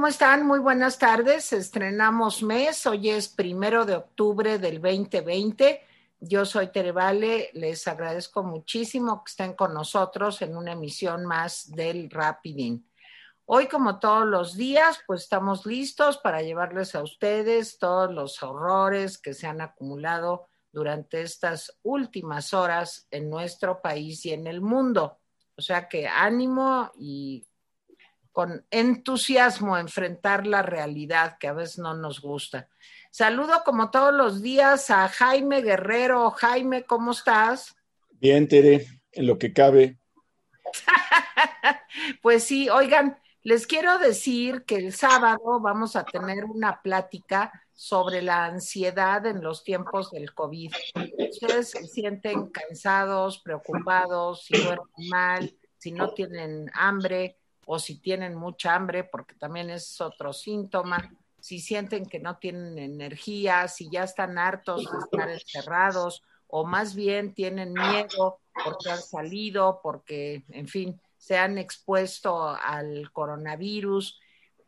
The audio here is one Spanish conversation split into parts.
¿Cómo están? Muy buenas tardes. Estrenamos mes. Hoy es primero de octubre del 2020. Yo soy Tere Vale. Les agradezco muchísimo que estén con nosotros en una emisión más del Rapidín. Hoy, como todos los días, pues estamos listos para llevarles a ustedes todos los horrores que se han acumulado durante estas últimas horas en nuestro país y en el mundo. O sea que ánimo y con entusiasmo enfrentar la realidad que a veces no nos gusta. Saludo como todos los días a Jaime Guerrero. Jaime, ¿cómo estás? Bien, Tere, en lo que cabe. pues sí, oigan, les quiero decir que el sábado vamos a tener una plática sobre la ansiedad en los tiempos del COVID. Ustedes se sienten cansados, preocupados, si duermen mal, si no tienen hambre, o si tienen mucha hambre, porque también es otro síntoma, si sienten que no tienen energía, si ya están hartos de estar encerrados o más bien tienen miedo porque han salido, porque, en fin, se han expuesto al coronavirus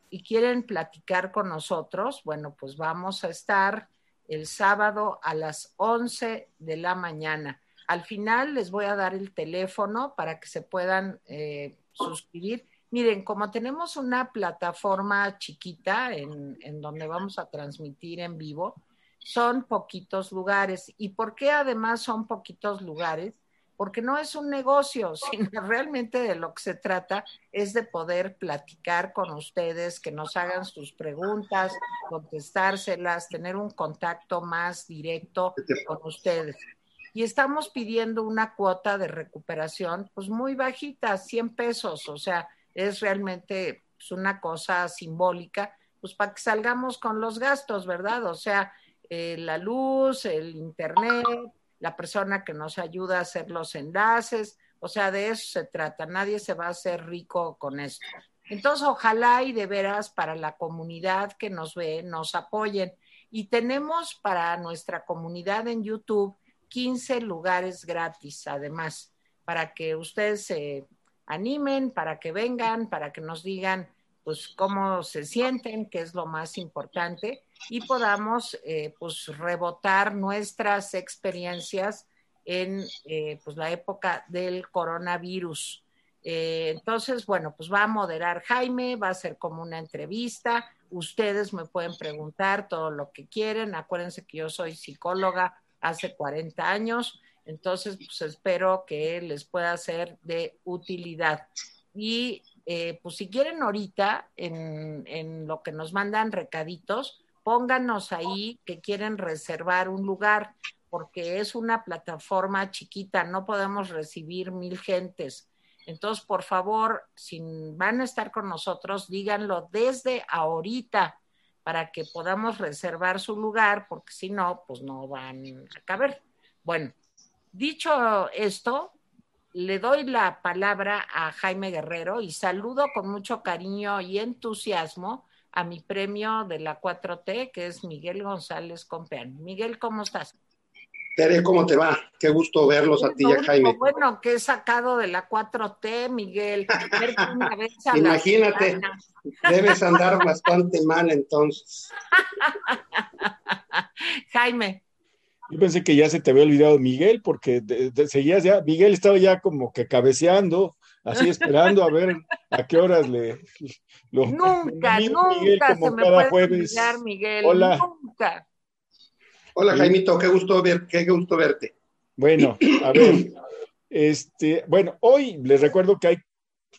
y quieren platicar con nosotros, bueno, pues vamos a estar el sábado a las 11 de la mañana. Al final les voy a dar el teléfono para que se puedan eh, suscribir Miren, como tenemos una plataforma chiquita en, donde vamos a transmitir en vivo, son poquitos lugares. ¿Y por qué además son poquitos lugares? Porque no es un negocio, sino realmente de lo que se trata es de poder platicar con ustedes, que nos hagan sus preguntas, contestárselas, tener un contacto más directo con ustedes. Y estamos pidiendo una cuota de recuperación, pues muy bajita, 100 pesos, o sea, es realmente pues, una cosa simbólica, pues para que salgamos con los gastos, ¿verdad? O sea, eh, la luz, el internet, la persona que nos ayuda a hacer los enlaces, o sea, de eso se trata, nadie se va a hacer rico con esto. Entonces, ojalá y de veras para la comunidad que nos ve, nos apoyen. Y tenemos para nuestra comunidad en YouTube 15 lugares gratis, además, para que ustedes se animen, para que vengan, para que nos digan pues cómo se sienten, qué es lo más importante, y podamos eh, pues rebotar nuestras experiencias en eh, pues la época del coronavirus. Eh, entonces, bueno, pues va a moderar Jaime, va a ser como una entrevista. Ustedes me pueden preguntar todo lo que quieren. Acuérdense que yo soy psicóloga hace 40 años. Entonces, pues espero que les pueda ser de utilidad. Y eh, pues si quieren ahorita, en, en lo que nos mandan recaditos, pónganos ahí que quieren reservar un lugar, porque es una plataforma chiquita, no podemos recibir mil gentes. Entonces, por favor, si van a estar con nosotros, díganlo desde ahorita para que podamos reservar su lugar, porque si no, pues no van a caber. Bueno, Dicho esto, le doy la palabra a Jaime Guerrero y saludo con mucho cariño y entusiasmo a mi premio de la 4T, que es Miguel González Compeán. Miguel, ¿cómo estás? Tere, ¿cómo te va? Qué gusto verlos a ti y a Jaime. Bueno, que he sacado de la 4T, Miguel. Imagínate, debes andar bastante mal entonces. Jaime. Yo pensé que ya se te había olvidado Miguel, porque seguías ya, Miguel estaba ya como que cabeceando, así esperando a ver a qué horas le. nunca, nunca se me puede olvidar, Miguel. Hola. Nunca. Hola, Jaimito, qué gusto, ver, qué gusto verte. Bueno, a ver, este, bueno, hoy les recuerdo que hay,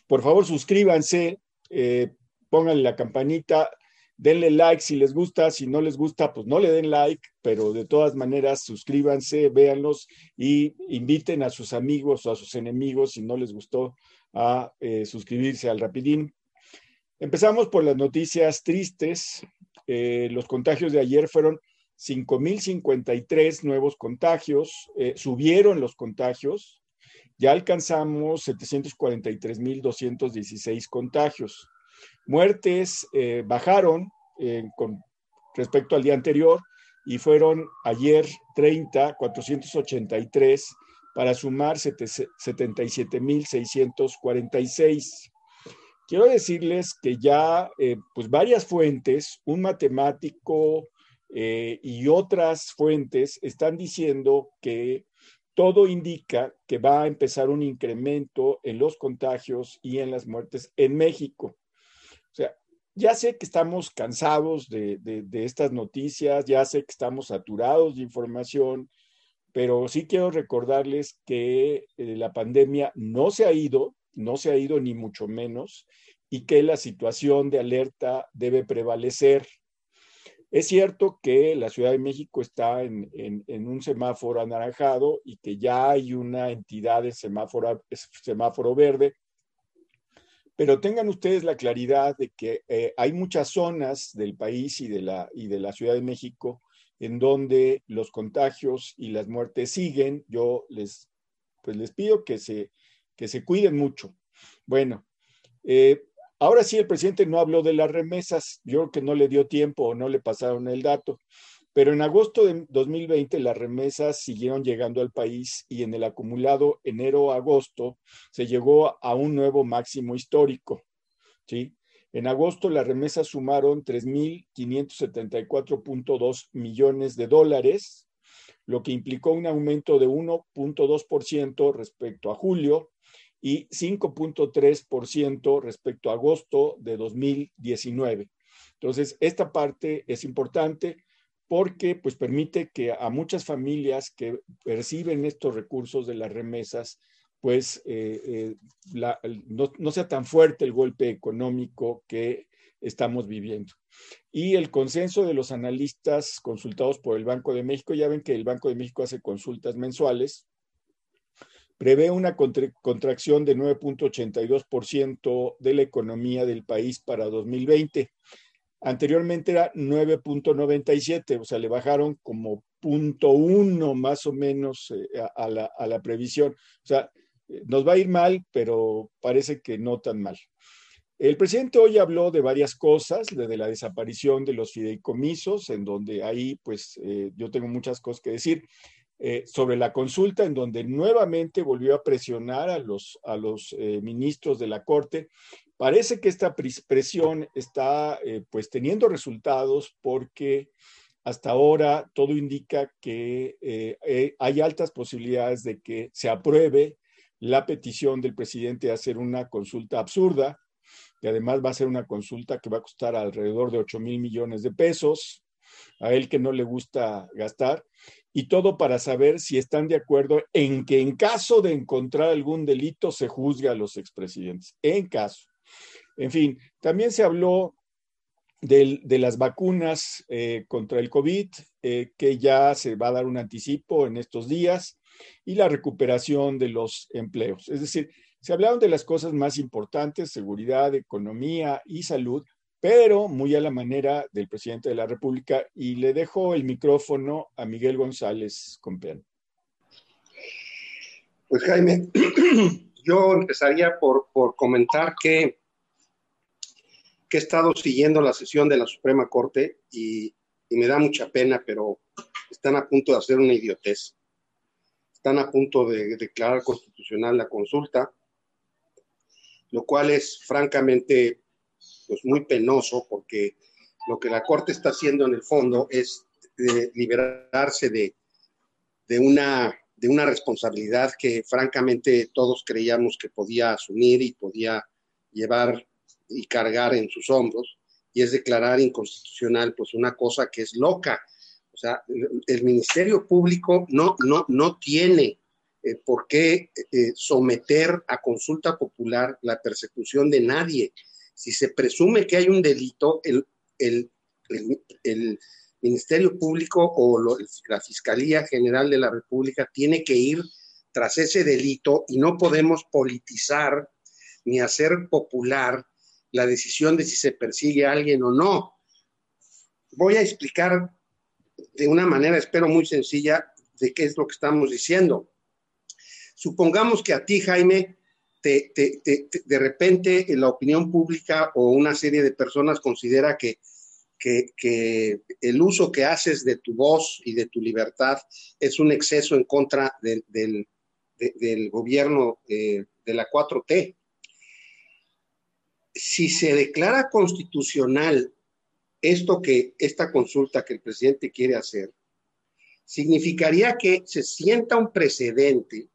por favor, suscríbanse, eh, pónganle la campanita, denle like si les gusta, si no les gusta, pues no le den like, pero de todas maneras suscríbanse, véanlos y inviten a sus amigos o a sus enemigos, si no les gustó, a eh, suscribirse al Rapidín. Empezamos por las noticias tristes. Eh, los contagios de ayer fueron 5.053 nuevos contagios, eh, subieron los contagios, ya alcanzamos 743.216 contagios. Muertes eh, bajaron eh, con respecto al día anterior y fueron ayer 30, 483 para sumar 77.646. quiero decirles que ya, eh, pues varias fuentes, un matemático y otras fuentes están diciendo que todo indica que va a empezar un incremento en los contagios y en las muertes en México. Ya sé que estamos cansados de, estas noticias, ya sé que estamos saturados de información, pero sí quiero recordarles que eh, la pandemia no se ha ido, no se ha ido ni mucho menos, y que la situación de alerta debe prevalecer. Es cierto que la Ciudad de México está en, un semáforo anaranjado y que ya hay una entidad de semáforo, semáforo verde, pero tengan ustedes la claridad de que eh, hay muchas zonas del país y de, la, y de la Ciudad de México en donde los contagios y las muertes siguen. Yo les, pues les pido que se, que se cuiden mucho. Bueno, eh, ahora sí el presidente no habló de las remesas. Yo creo que no le dio tiempo o no le pasaron el dato. Pero en agosto de 2020 las remesas siguieron llegando al país y en el acumulado enero-agosto se llegó a un nuevo máximo histórico. ¿sí? En agosto las remesas sumaron 3.574.2 millones de dólares, lo que implicó un aumento de 1.2% respecto a julio y 5.3% respecto a agosto de 2019. Entonces, esta parte es importante porque pues permite que a muchas familias que perciben estos recursos de las remesas, pues eh, eh, no, sea tan fuerte el golpe económico que estamos viviendo. Y el consenso de los analistas consultados por el Banco de México, ya ven que el Banco de México hace consultas mensuales, prevé una contracción de 9.82% de la economía del país para 2020. Anteriormente era 9.97, o sea, le bajaron como punto uno más o menos eh, a, la, a, la, previsión. O sea, eh, nos va a ir mal, pero parece que no tan mal. El presidente hoy habló de varias cosas, desde la desaparición de los fideicomisos, en donde ahí pues eh, yo tengo muchas cosas que decir, sobre la consulta, en donde nuevamente volvió a presionar a los, a los ministros de la Corte Parece que esta presión está eh, pues teniendo resultados porque hasta ahora todo indica que eh, eh, hay altas posibilidades de que se apruebe la petición del presidente de hacer una consulta absurda, que además va a ser una consulta que va a costar alrededor de 8 mil millones de pesos, a él que no le gusta gastar, y todo para saber si están de acuerdo en que en caso de encontrar algún delito se juzgue a los expresidentes, en caso. En fin, también se habló de, las vacunas eh, contra el COVID, eh, que ya se va a dar un anticipo en estos días, y la recuperación de los empleos. Es decir, se hablaron de las cosas más importantes, seguridad, economía y salud, pero muy a la manera del presidente de la República. Y le dejo el micrófono a Miguel González Compeán. Pues Jaime, yo empezaría por, por comentar que he estado siguiendo la sesión de la Suprema Corte y, me da mucha pena, pero están a punto de hacer una idiotez. Están a punto de declarar constitucional la consulta, lo cual es francamente pues, muy penoso porque lo que la Corte está haciendo en el fondo es liberarse de, de, una, de una responsabilidad que francamente todos creíamos que podía asumir y podía llevar y cargar en sus hombros, y es declarar inconstitucional pues una cosa que es loca. O sea, el Ministerio Público no, no, no tiene eh, por qué eh, someter a consulta popular la persecución de nadie. Si se presume que hay un delito, el, el, el, Ministerio Público o la Fiscalía General de la República tiene que ir tras ese delito y no podemos politizar ni hacer popular la decisión de si se persigue a alguien o no. Voy a explicar de una manera, espero muy sencilla, de qué es lo que estamos diciendo. Supongamos que a ti, Jaime, te, de repente la opinión pública o una serie de personas considera que, que, el uso que haces de tu voz y de tu libertad es un exceso en contra del, gobierno eh, de la 4T si se declara constitucional esto que, esta consulta que el presidente quiere hacer, significaría que se sienta un precedente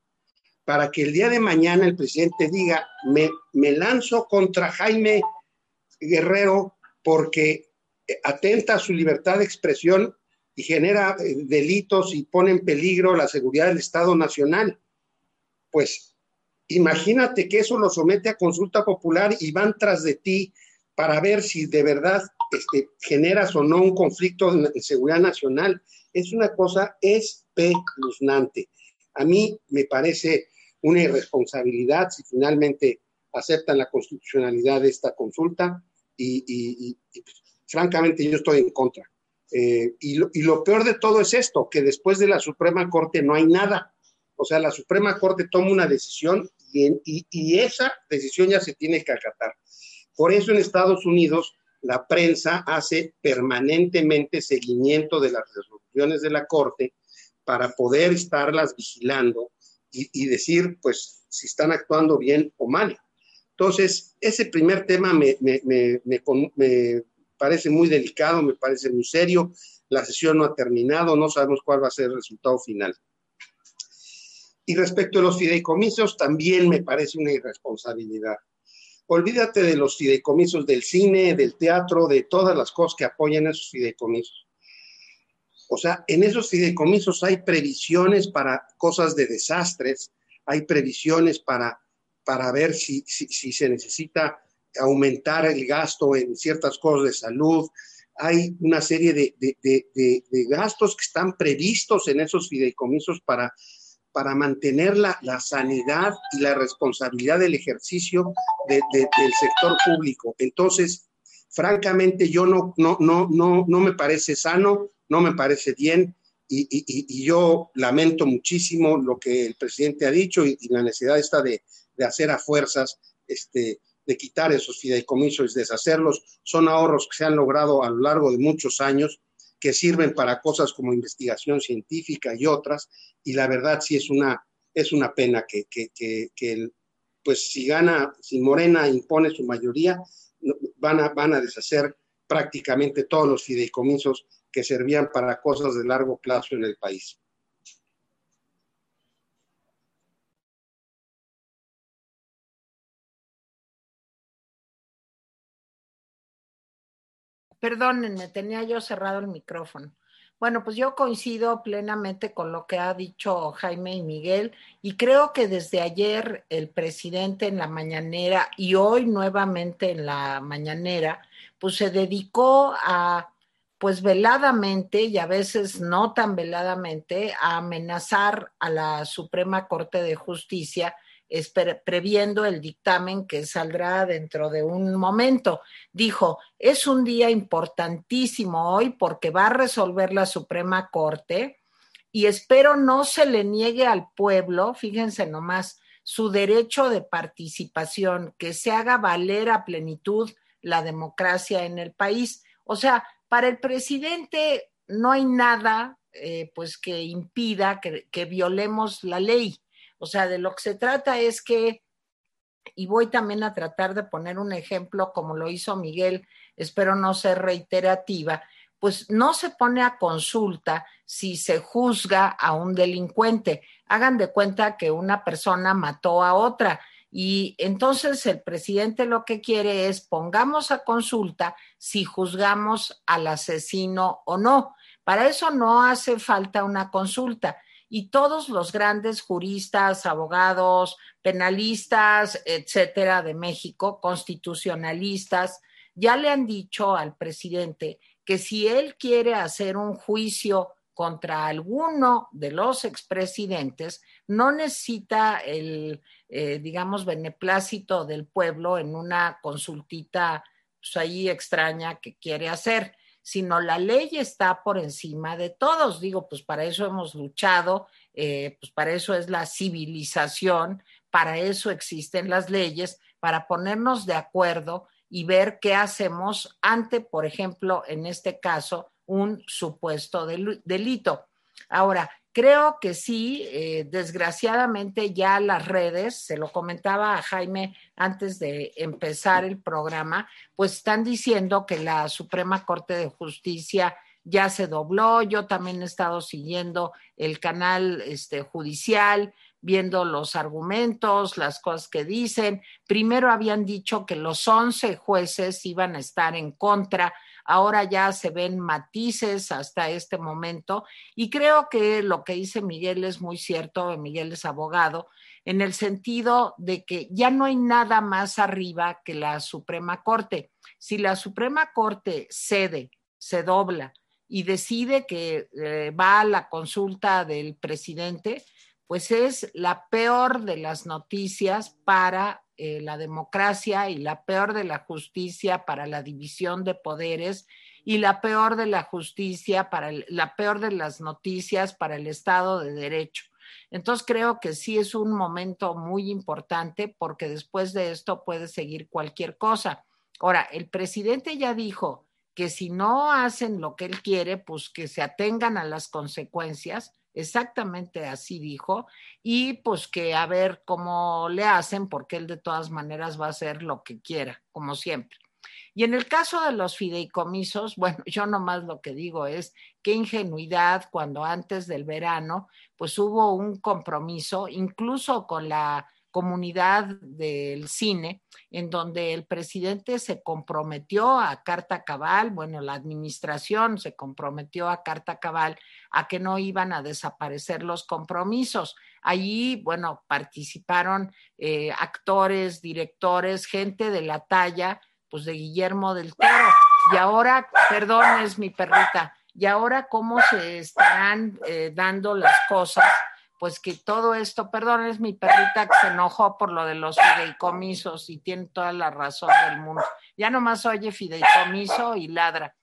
para que el día de mañana el presidente diga, me, me lanzo contra Jaime Guerrero porque atenta a su libertad de expresión y genera eh, delitos y pone en peligro la seguridad del Estado Nacional. Pues imagínate que eso lo somete a consulta popular y van tras de ti para ver si de verdad este, generas o no un conflicto de seguridad nacional. Es una cosa espeluznante. A mí me parece una irresponsabilidad si finalmente aceptan la constitucionalidad de esta consulta y, pues, francamente yo estoy en contra. Eh, y, lo, peor de todo es esto, que después de la Suprema Corte no hay nada. O sea, la Suprema Corte toma una decisión y, esa decisión ya se tiene que acatar. Por eso en Estados Unidos la prensa hace permanentemente seguimiento de las resoluciones de la Corte para poder estarlas vigilando y, decir, pues, si están actuando bien o mal. Entonces, ese primer tema me, parece muy delicado, me parece muy serio. La sesión no ha terminado, no sabemos cuál va a ser el resultado final. Y respecto a los fideicomisos, también me parece una irresponsabilidad olvídate de los fideicomisos del cine, del teatro, de todas las cosas que apoyan esos fideicomisos. O sea, en esos fideicomisos hay previsiones para cosas de desastres, hay previsiones para, para ver si, si, se necesita aumentar el gasto en ciertas cosas de salud. Hay una serie de, de gastos que están previstos en esos fideicomisos para para mantener la, sanidad y la responsabilidad del ejercicio del sector público. Entonces, francamente, yo no, no, no, no, no me parece sano, no me parece bien. Y, yo lamento muchísimo lo que el presidente ha dicho y, la necesidad está de, de, hacer a fuerzas, este, de quitar esos fideicomisos y deshacerlos. Son ahorros que se han logrado a lo largo de muchos años que sirven para cosas como investigación científica y otras, y la verdad sí es una, es una pena que, que, que, pues si gana, si Morena impone su mayoría, van a, van a deshacer prácticamente todos los fideicomisos que servían para cosas de largo plazo en el país. Perdónenme, tenía yo cerrado el micrófono. Bueno, pues yo coincido plenamente con lo que ha dicho Jaime y Miguel y creo que desde ayer el presidente en la mañanera y hoy nuevamente en la mañanera, pues se dedicó a, pues veladamente y a veces no tan veladamente, a amenazar a la Suprema Corte de Justicia previendo el dictamen que saldrá dentro de un momento. Dijo, es un día importantísimo hoy porque va a resolver la Suprema Corte y espero no se le niegue al pueblo, fíjense nomás, su derecho de participación, que se haga valer a plenitud la democracia en el país. O sea, para el presidente no hay nada eh, pues que impida que violemos la ley. O sea, de lo que se trata es que, y voy también a tratar de poner un ejemplo como lo hizo Miguel, espero no ser reiterativa, pues no se pone a consulta si se juzga a un delincuente. Hagan de cuenta que una persona mató a otra. Y entonces el presidente lo que quiere es pongamos a consulta si juzgamos al asesino o no. Para eso no hace falta una consulta y todos los grandes juristas, abogados, penalistas, etcétera, de México, constitucionalistas, ya le han dicho al presidente que si él quiere hacer un juicio contra alguno de los expresidentes, no necesita el, eh, digamos, beneplácito del pueblo en una consultita pues, ahí extraña que quiere hacer sino la ley está por encima de todos. Digo, pues para eso hemos luchado, eh, pues para eso es la civilización, para eso existen las leyes, para ponernos de acuerdo y ver qué hacemos ante, por ejemplo, en este caso, un supuesto delito. Ahora, Creo que sí, eh, desgraciadamente ya las redes, se lo comentaba a Jaime antes de empezar el programa, pues están diciendo que la Suprema Corte de Justicia ya se dobló. Yo también he estado siguiendo el canal este, judicial, viendo los argumentos, las cosas que dicen. Primero habían dicho que los 11 jueces iban a estar en contra ahora ya se ven matices hasta este momento y creo que lo que dice Miguel es muy cierto, Miguel es abogado, en el sentido de que ya no hay nada más arriba que la Suprema Corte. Si la Suprema Corte cede, se dobla y decide que eh, va a la consulta del presidente, pues es la peor de las noticias para eh, la democracia y la peor de la justicia para la división de poderes y la peor de la justicia para la peor de las noticias para el Estado de Derecho. Entonces creo que sí es un momento muy importante porque después de esto puede seguir cualquier cosa. Ahora, el presidente ya dijo que si no hacen lo que él quiere, pues que se atengan a las consecuencias exactamente así dijo, y pues que a ver cómo le hacen, porque él de todas maneras va a hacer lo que quiera, como siempre. Y en el caso de los fideicomisos, bueno, yo nomás lo que digo es qué ingenuidad cuando antes del verano, pues hubo un compromiso, incluso con la comunidad del cine, en donde el presidente se comprometió a carta cabal, bueno, la administración se comprometió a carta cabal a que no iban a desaparecer los compromisos. Allí, bueno, participaron eh, actores, directores, gente de la talla, pues de Guillermo del Toro. Y ahora, perdón, es mi perrita, y ahora cómo se estarán eh, dando las cosas pues que todo esto, perdón, es mi perrita que se enojó por lo de los fideicomisos y tiene toda la razón del mundo. Ya nomás oye fideicomiso y ladra.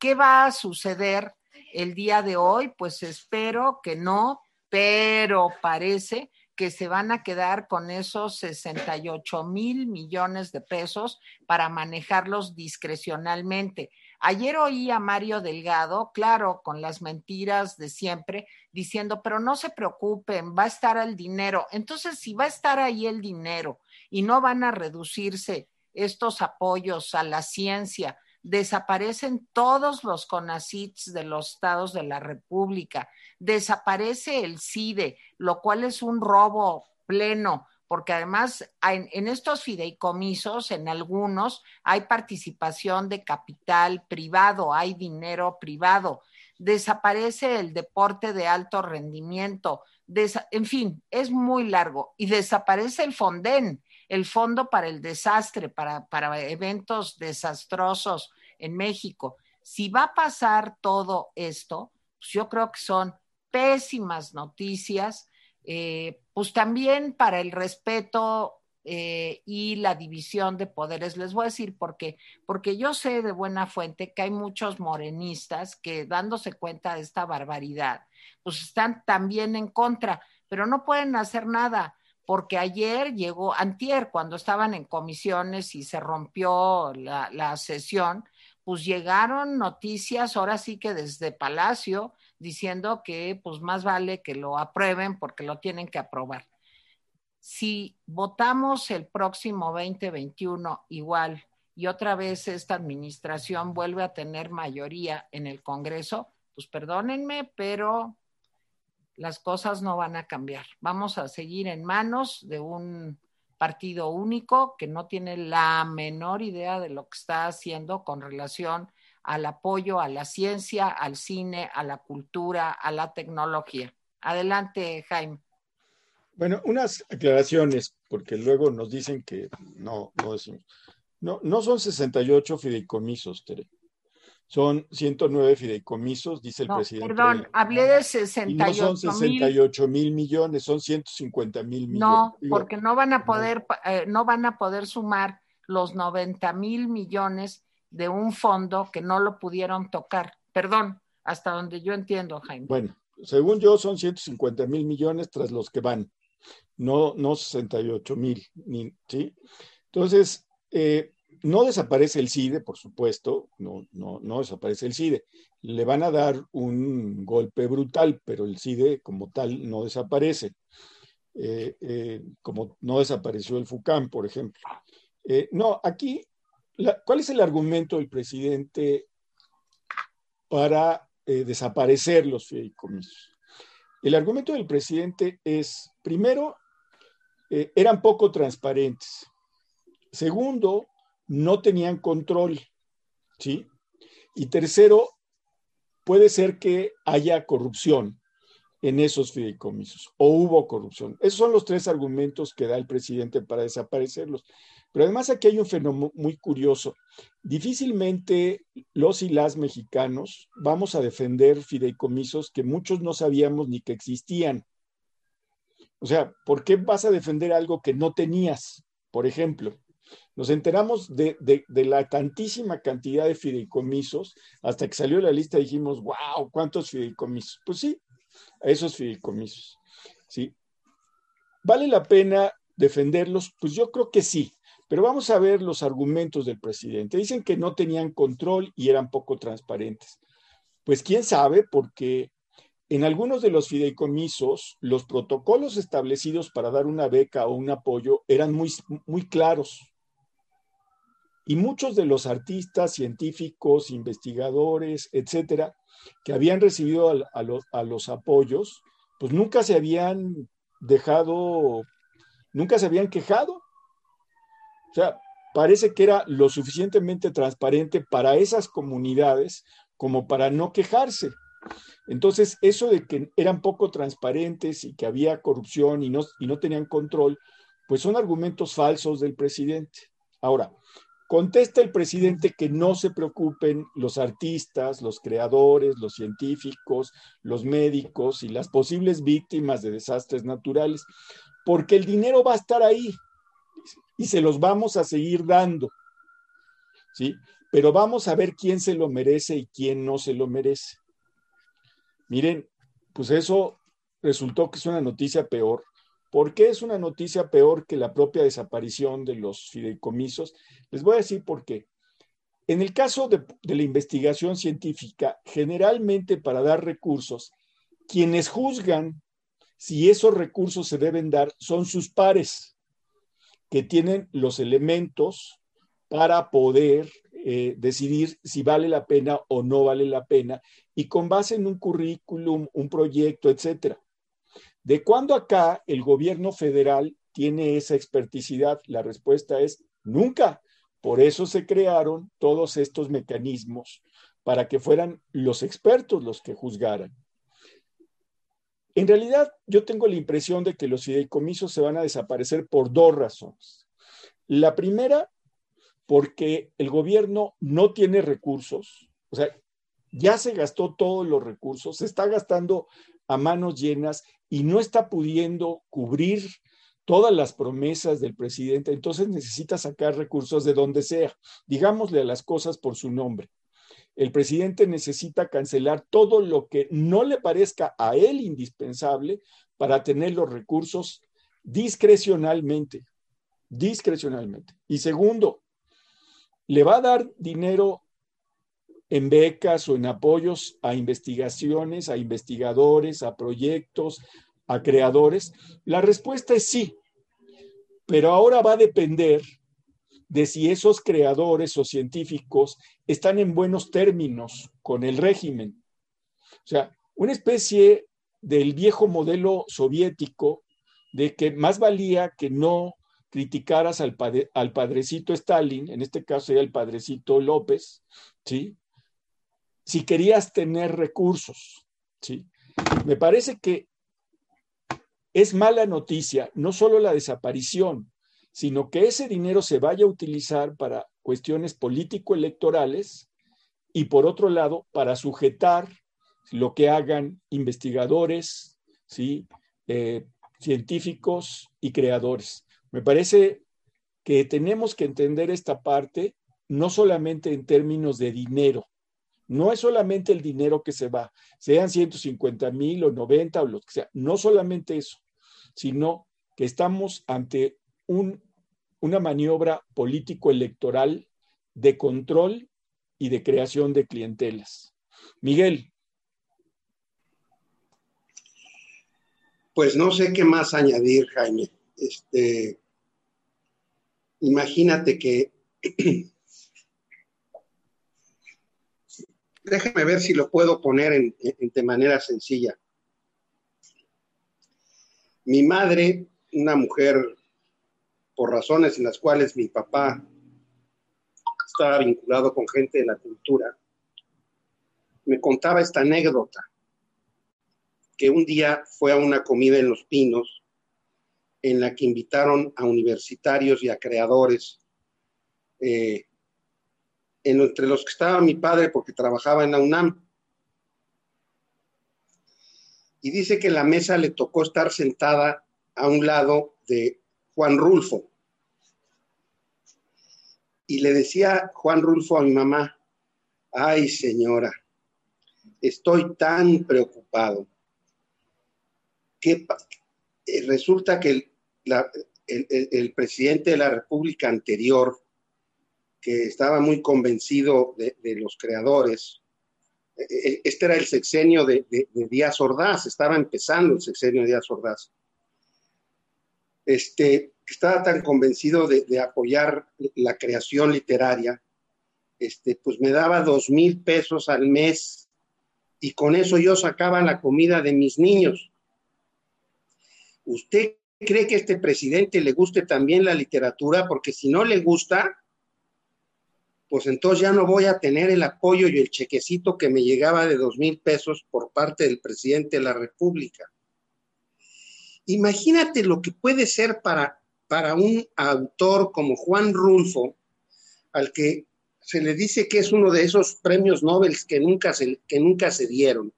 ¿Qué va a suceder el día de hoy? Pues espero que no, pero parece que se van a quedar con esos 68 mil millones de pesos para manejarlos discrecionalmente. Ayer oí a Mario Delgado, claro, con las mentiras de siempre, diciendo, pero no se preocupen, va a estar el dinero. Entonces, si va a estar ahí el dinero y no van a reducirse estos apoyos a la ciencia, desaparecen todos los CONACITs de los estados de la República, desaparece el CIDE, lo cual es un robo pleno, porque además en, estos fideicomisos, en algunos, hay participación de capital privado, hay dinero privado, desaparece el deporte de alto rendimiento, en fin, es muy largo, y desaparece el FONDEN, el Fondo para el Desastre, para, para eventos desastrosos en México. Si va a pasar todo esto, pues yo creo que son pésimas noticias eh, pues también para el respeto eh, y la división de poderes. Les voy a decir por qué. Porque yo sé de buena fuente que hay muchos morenistas que dándose cuenta de esta barbaridad, pues están también en contra, pero no pueden hacer nada. Porque ayer llegó, antier, cuando estaban en comisiones y se rompió la, la sesión, pues llegaron noticias, ahora sí que desde Palacio, diciendo que pues más vale que lo aprueben porque lo tienen que aprobar. Si votamos el próximo 2021 igual y otra vez esta administración vuelve a tener mayoría en el Congreso, pues perdónenme, pero las cosas no van a cambiar. Vamos a seguir en manos de un partido único que no tiene la menor idea de lo que está haciendo con relación al apoyo a la ciencia, al cine, a la cultura, a la tecnología. Adelante, Jaime. Bueno, unas aclaraciones, porque luego nos dicen que no, no decimos. No, no son 68 fideicomisos, Tere. Son 109 fideicomisos, dice el presidente. Perdón, hablé de 68 no son 68 mil millones, son 150 mil millones. No, porque no van a poder, eh, no van a poder sumar los 90 mil millones de un fondo que no lo pudieron tocar. Perdón, hasta donde yo entiendo, Jaime. Bueno, según yo son 150 mil millones tras los que van, no, no 68 mil, ¿sí? Entonces, eh, no desaparece el CIDE, por supuesto, no, no, no desaparece el CIDE. Le van a dar un golpe brutal, pero el CIDE como tal no desaparece, eh, eh, como no desapareció el FUCAM, por ejemplo. No, aquí, ¿cuál es el argumento del presidente para desaparecer los fideicomisos? El argumento del presidente es, primero, eran poco transparentes. Segundo, no tenían control, ¿sí? Y tercero, puede ser que haya corrupción en esos fideicomisos o hubo corrupción. Esos son los tres argumentos que da el presidente para desaparecerlos. Pero además aquí hay un fenómeno muy curioso. Difícilmente los y las mexicanos vamos a defender fideicomisos que muchos no sabíamos ni que existían. O sea, ¿por qué vas a defender algo que no tenías? Por ejemplo, nos enteramos de, la tantísima cantidad de fideicomisos, hasta que salió la lista dijimos, wow, ¿cuántos fideicomisos? Pues sí, esos fideicomisos. ¿sí? ¿Vale la pena defenderlos? Pues yo creo que sí, pero vamos a ver los argumentos del presidente. Dicen que no tenían control y eran poco transparentes. Pues quién sabe, porque en algunos de los fideicomisos, los protocolos establecidos para dar una beca o un apoyo eran muy, muy claros. Y muchos de los artistas, científicos, investigadores, etcétera, que habían recibido a, los, apoyos, pues nunca se habían dejado, nunca se habían quejado. O sea, parece que era lo suficientemente transparente para esas comunidades como para no quejarse. Entonces, eso de que eran poco transparentes y que había corrupción y no tenían control, pues son argumentos falsos del presidente. Ahora, Contesta el presidente que no se preocupen los artistas, los creadores, los científicos, los médicos y las posibles víctimas de desastres naturales, porque el dinero va a estar ahí y se los vamos a seguir dando. ¿Sí? Pero vamos a ver quién se lo merece y quién no se lo merece. Miren, pues eso resultó que es una noticia peor, ¿Por qué es una noticia peor que la propia desaparición de los fideicomisos? Les voy a decir por qué. En el caso de, la investigación científica, generalmente para dar recursos, quienes juzgan si esos recursos se deben dar son sus pares, que tienen los elementos para poder eh, decidir si vale la pena o no vale la pena, y con base en un currículum, un proyecto, etcétera. ¿De cuándo acá el gobierno federal tiene esa experticidad? La respuesta es nunca. Por eso se crearon todos estos mecanismos para que fueran los expertos los que juzgaran. En realidad, yo tengo la impresión de que los fideicomisos se van a desaparecer por dos razones. La primera, porque el gobierno no tiene recursos, o sea, ya se gastó todos los recursos, se está gastando a manos llenas y no está pudiendo cubrir todas las promesas del presidente, entonces necesita sacar recursos de donde sea. Digámosle a las cosas por su nombre. El presidente necesita cancelar todo lo que no le parezca a él indispensable para tener los recursos discrecionalmente, discrecionalmente. Y segundo, le va a dar dinero en becas o en apoyos a investigaciones, a investigadores, a proyectos, a creadores? La respuesta es sí, pero ahora va a depender de si esos creadores o científicos están en buenos términos con el régimen. O sea, una especie del viejo modelo soviético de que más valía que no criticaras al, al padrecito Stalin, en este caso era el padrecito López, ¿sí? Si querías tener recursos. ¿sí? Me parece que es mala noticia no solo la desaparición, sino que ese dinero se vaya a utilizar para cuestiones político-electorales y por otro lado para sujetar lo que hagan investigadores, ¿sí? Eh, científicos y creadores. Me parece que tenemos que entender esta parte no solamente en términos de dinero, no es solamente el dinero que se va, sean 150 mil o 90 o lo que sea, no solamente eso, sino que estamos ante un una maniobra político-electoral de control y de creación de clientelas. Miguel. Pues no sé qué más añadir, Jaime. Este, imagínate que déjame ver si lo puedo poner en, de manera sencilla. Mi madre, una mujer, por razones en las cuales mi papá estaba vinculado con gente de la cultura, me contaba esta anécdota, que un día fue a una comida en Los Pinos, en la que invitaron a universitarios y a creadores eh, entre los que estaba mi padre porque trabajaba en la UNAM. Y dice que la mesa le tocó estar sentada a un lado de Juan Rulfo. Y le decía Juan Rulfo a mi mamá, ay señora, estoy tan preocupado que eh, resulta que el presidente de la República anterior, que estaba muy convencido de, los creadores. E, e, este era el sexenio de, Díaz Ordaz, estaba empezando el sexenio de Díaz Ordaz. Este, estaba tan convencido de, apoyar la creación literaria, este, pues me daba dos mil pesos al mes y con eso yo sacaba la comida de mis niños. ¿Usted cree que a este presidente le guste también la literatura? Porque si no le gusta, pues entonces ya no voy a tener el apoyo y el chequecito que me llegaba de dos mil pesos por parte del presidente de la República. Imagínate lo que puede ser para, para un autor como Juan Rulfo, al que se le dice que es uno de esos premios Nobel que nunca se, que nunca se dieron.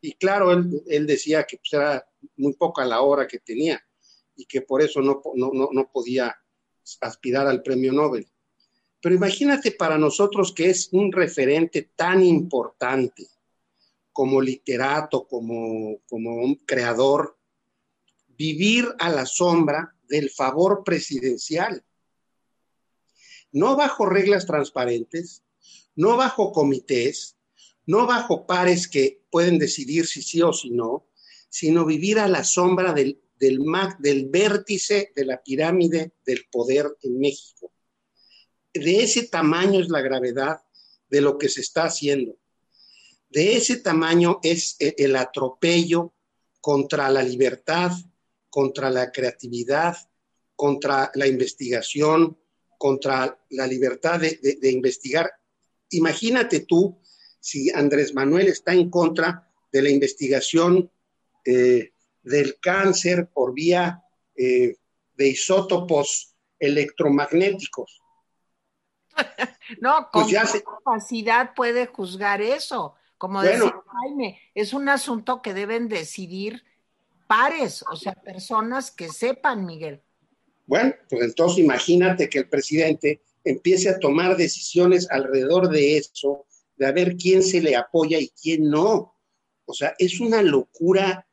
Y claro, él, decía que pues, era muy poca la hora que tenía y que por eso no, no podía aspirar al premio Nobel. Pero imagínate para nosotros que es un referente tan importante como literato, como, como un creador, vivir a la sombra del favor presidencial. No bajo reglas transparentes, no bajo comités, no bajo pares que pueden decidir si sí o si no, sino vivir a la sombra del, del, del vértice de la pirámide del poder en México de ese tamaño es la gravedad de lo que se está haciendo. De ese tamaño es e, el atropello contra la libertad, contra la creatividad, contra la investigación, contra la libertad de, investigar. Imagínate tú si Andrés Manuel está en contra de la investigación eh, del cáncer por vía eh, de isótopos electromagnéticos. no, pues con qué capacidad puede juzgar eso. Como decía Jaime, es un asunto que deben decidir pares, o sea, personas que sepan, Miguel. Bueno, pues entonces imagínate que el presidente empiece a tomar decisiones alrededor de eso, de a ver quién se le apoya y quién no. O sea, es una locura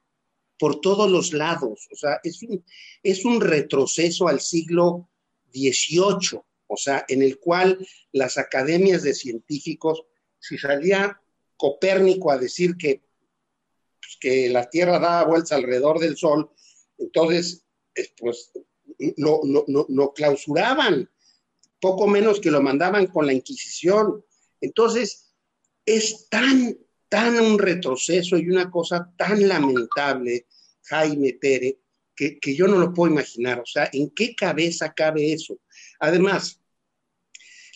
por todos los lados. O sea, es un, es un retroceso al siglo XVIII o sea, en el cual las academias de científicos, si salía Copérnico a decir que, pues, que la Tierra daba vueltas alrededor del Sol, entonces, pues, lo, lo clausuraban, poco menos que lo mandaban con la Inquisición. Entonces, es tan, tan un retroceso y una cosa tan lamentable, Jaime Pérez, que, que, yo no lo puedo imaginar. O sea, ¿en qué cabeza cabe eso? Además,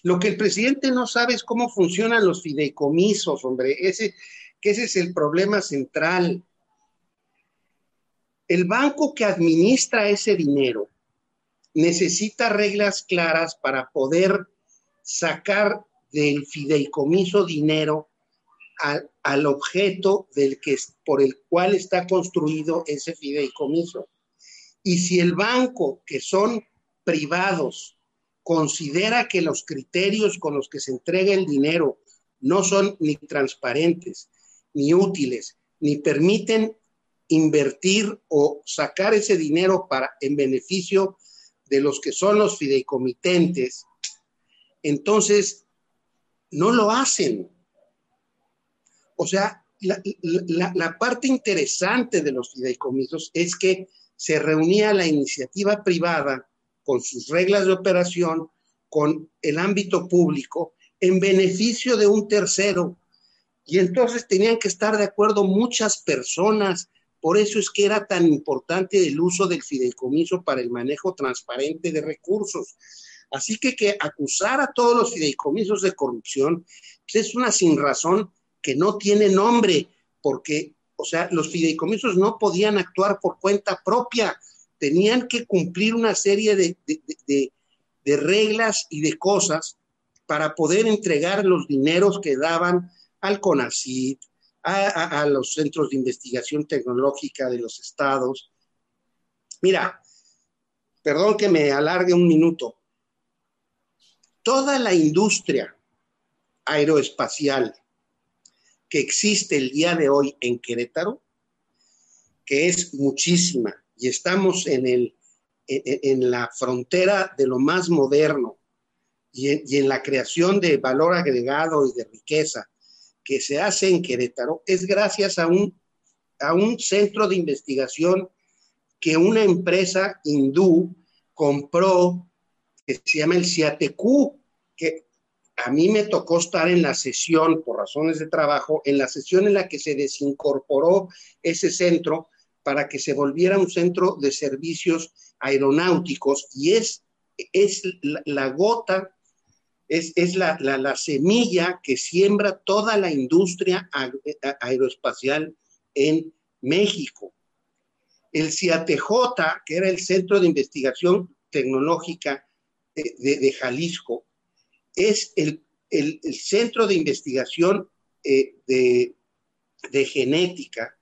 lo que el presidente no sabe es cómo funcionan los fideicomisos, hombre. Ese, que ese es el problema central. El banco que administra ese dinero necesita reglas claras para poder sacar del fideicomiso dinero al, al, objeto del que, por el cual está construido ese fideicomiso. Y si el banco, que son privados, considera que los criterios con los que se entrega el dinero no son ni transparentes, ni útiles, ni permiten invertir o sacar ese dinero para en beneficio de los que son los fideicomitentes, entonces no lo hacen. O sea, la, parte interesante de los fideicomisos es que se reunía la iniciativa privada con sus reglas de operación, con el ámbito público, en beneficio de un tercero. Y entonces tenían que estar de acuerdo muchas personas. Por eso es que era tan importante el uso del fideicomiso para el manejo transparente de recursos. Así que que acusar a todos los fideicomisos de corrupción pues, es una sin razón que no tiene nombre, porque, o sea, los fideicomisos no podían actuar por cuenta propia, tenían que cumplir una serie de, reglas y de cosas para poder entregar los dineros que daban al CONACYT, a, a, los centros de investigación tecnológica de los estados. Mira, perdón que me alargue un minuto. Toda la industria aeroespacial que existe el día de hoy en Querétaro, que es muchísima, y estamos en, el, en, la frontera de lo más moderno y en, y en la creación de valor agregado y de riqueza que se hace en Querétaro, es gracias a un, a un centro de investigación que una empresa hindú compró, que se llama el CIATQ, que a mí me tocó estar en la sesión, por razones de trabajo, en la sesión en la que se desincorporó ese centro para que se volviera un centro de servicios aeronáuticos y es, es la, gota, es, es la, la, semilla que siembra toda la industria aeroespacial en México. El CIATJ, que era el Centro de Investigación Tecnológica de, de Jalisco, es el, centro de investigación eh, de, genética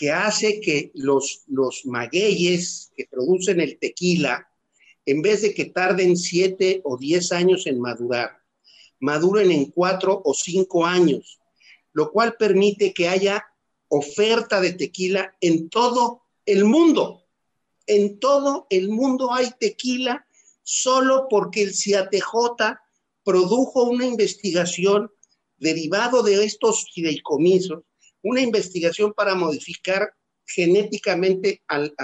que hace que los, los magueyes que producen el tequila, en vez de que tarden siete o diez años en madurar, maduren en cuatro o cinco años, lo cual permite que haya oferta de tequila en todo el mundo. En todo el mundo hay tequila solo porque el CIATJ produjo una investigación derivado de estos fideicomisos, una investigación para modificar genéticamente al,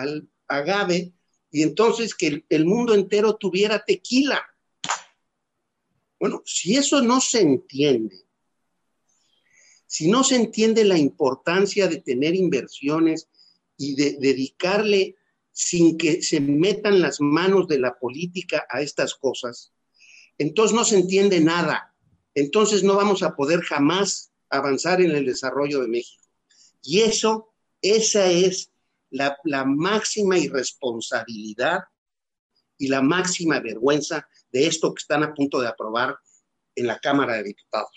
agave y entonces que el, mundo entero tuviera tequila. Bueno, si eso no se entiende, si no se entiende la importancia de tener inversiones y de dedicarle sin que se metan las manos de la política a estas cosas, entonces no se entiende nada. Entonces no vamos a poder jamás avanzar en el desarrollo de México. Y eso, esa es la, máxima irresponsabilidad y la máxima vergüenza de esto que están a punto de aprobar en la Cámara de Diputados.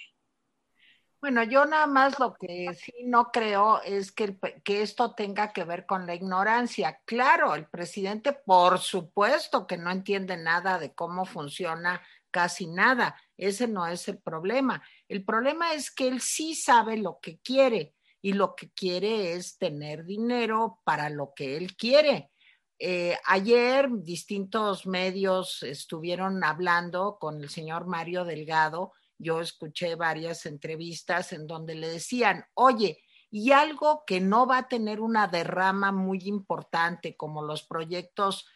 Bueno, yo nada más lo que sí no creo es que, que, esto tenga que ver con la ignorancia. Claro, el presidente, por supuesto que no entiende nada de cómo funciona casi nada. Ese no es el problema. El problema es que él sí sabe lo que quiere y lo que quiere es tener dinero para lo que él quiere. Eh, ayer distintos medios estuvieron hablando con el señor Mario Delgado. Yo escuché varias entrevistas en donde le decían, oye, y algo que no va a tener una derrama muy importante como los proyectos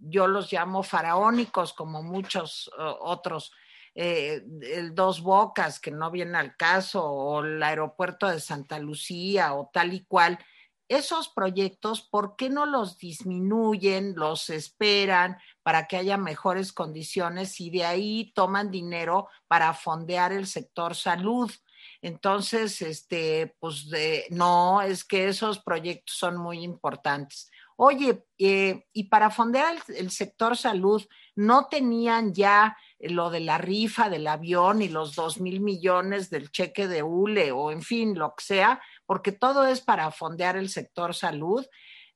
yo los llamo faraónicos, como muchos otros, eh, el Dos Bocas, que no viene al caso, o el aeropuerto de Santa Lucía, o tal y cual. Esos proyectos, ¿por qué no los disminuyen, los esperan para que haya mejores condiciones y de ahí toman dinero para fondear el sector salud? Entonces, este, pues no, es que esos proyectos son muy importantes. Oye, eh, y para fondear el, sector salud, ¿no tenían ya lo de la rifa del avión y los dos mil millones del cheque de ULE o en fin, lo que sea? Porque todo es para fondear el sector salud.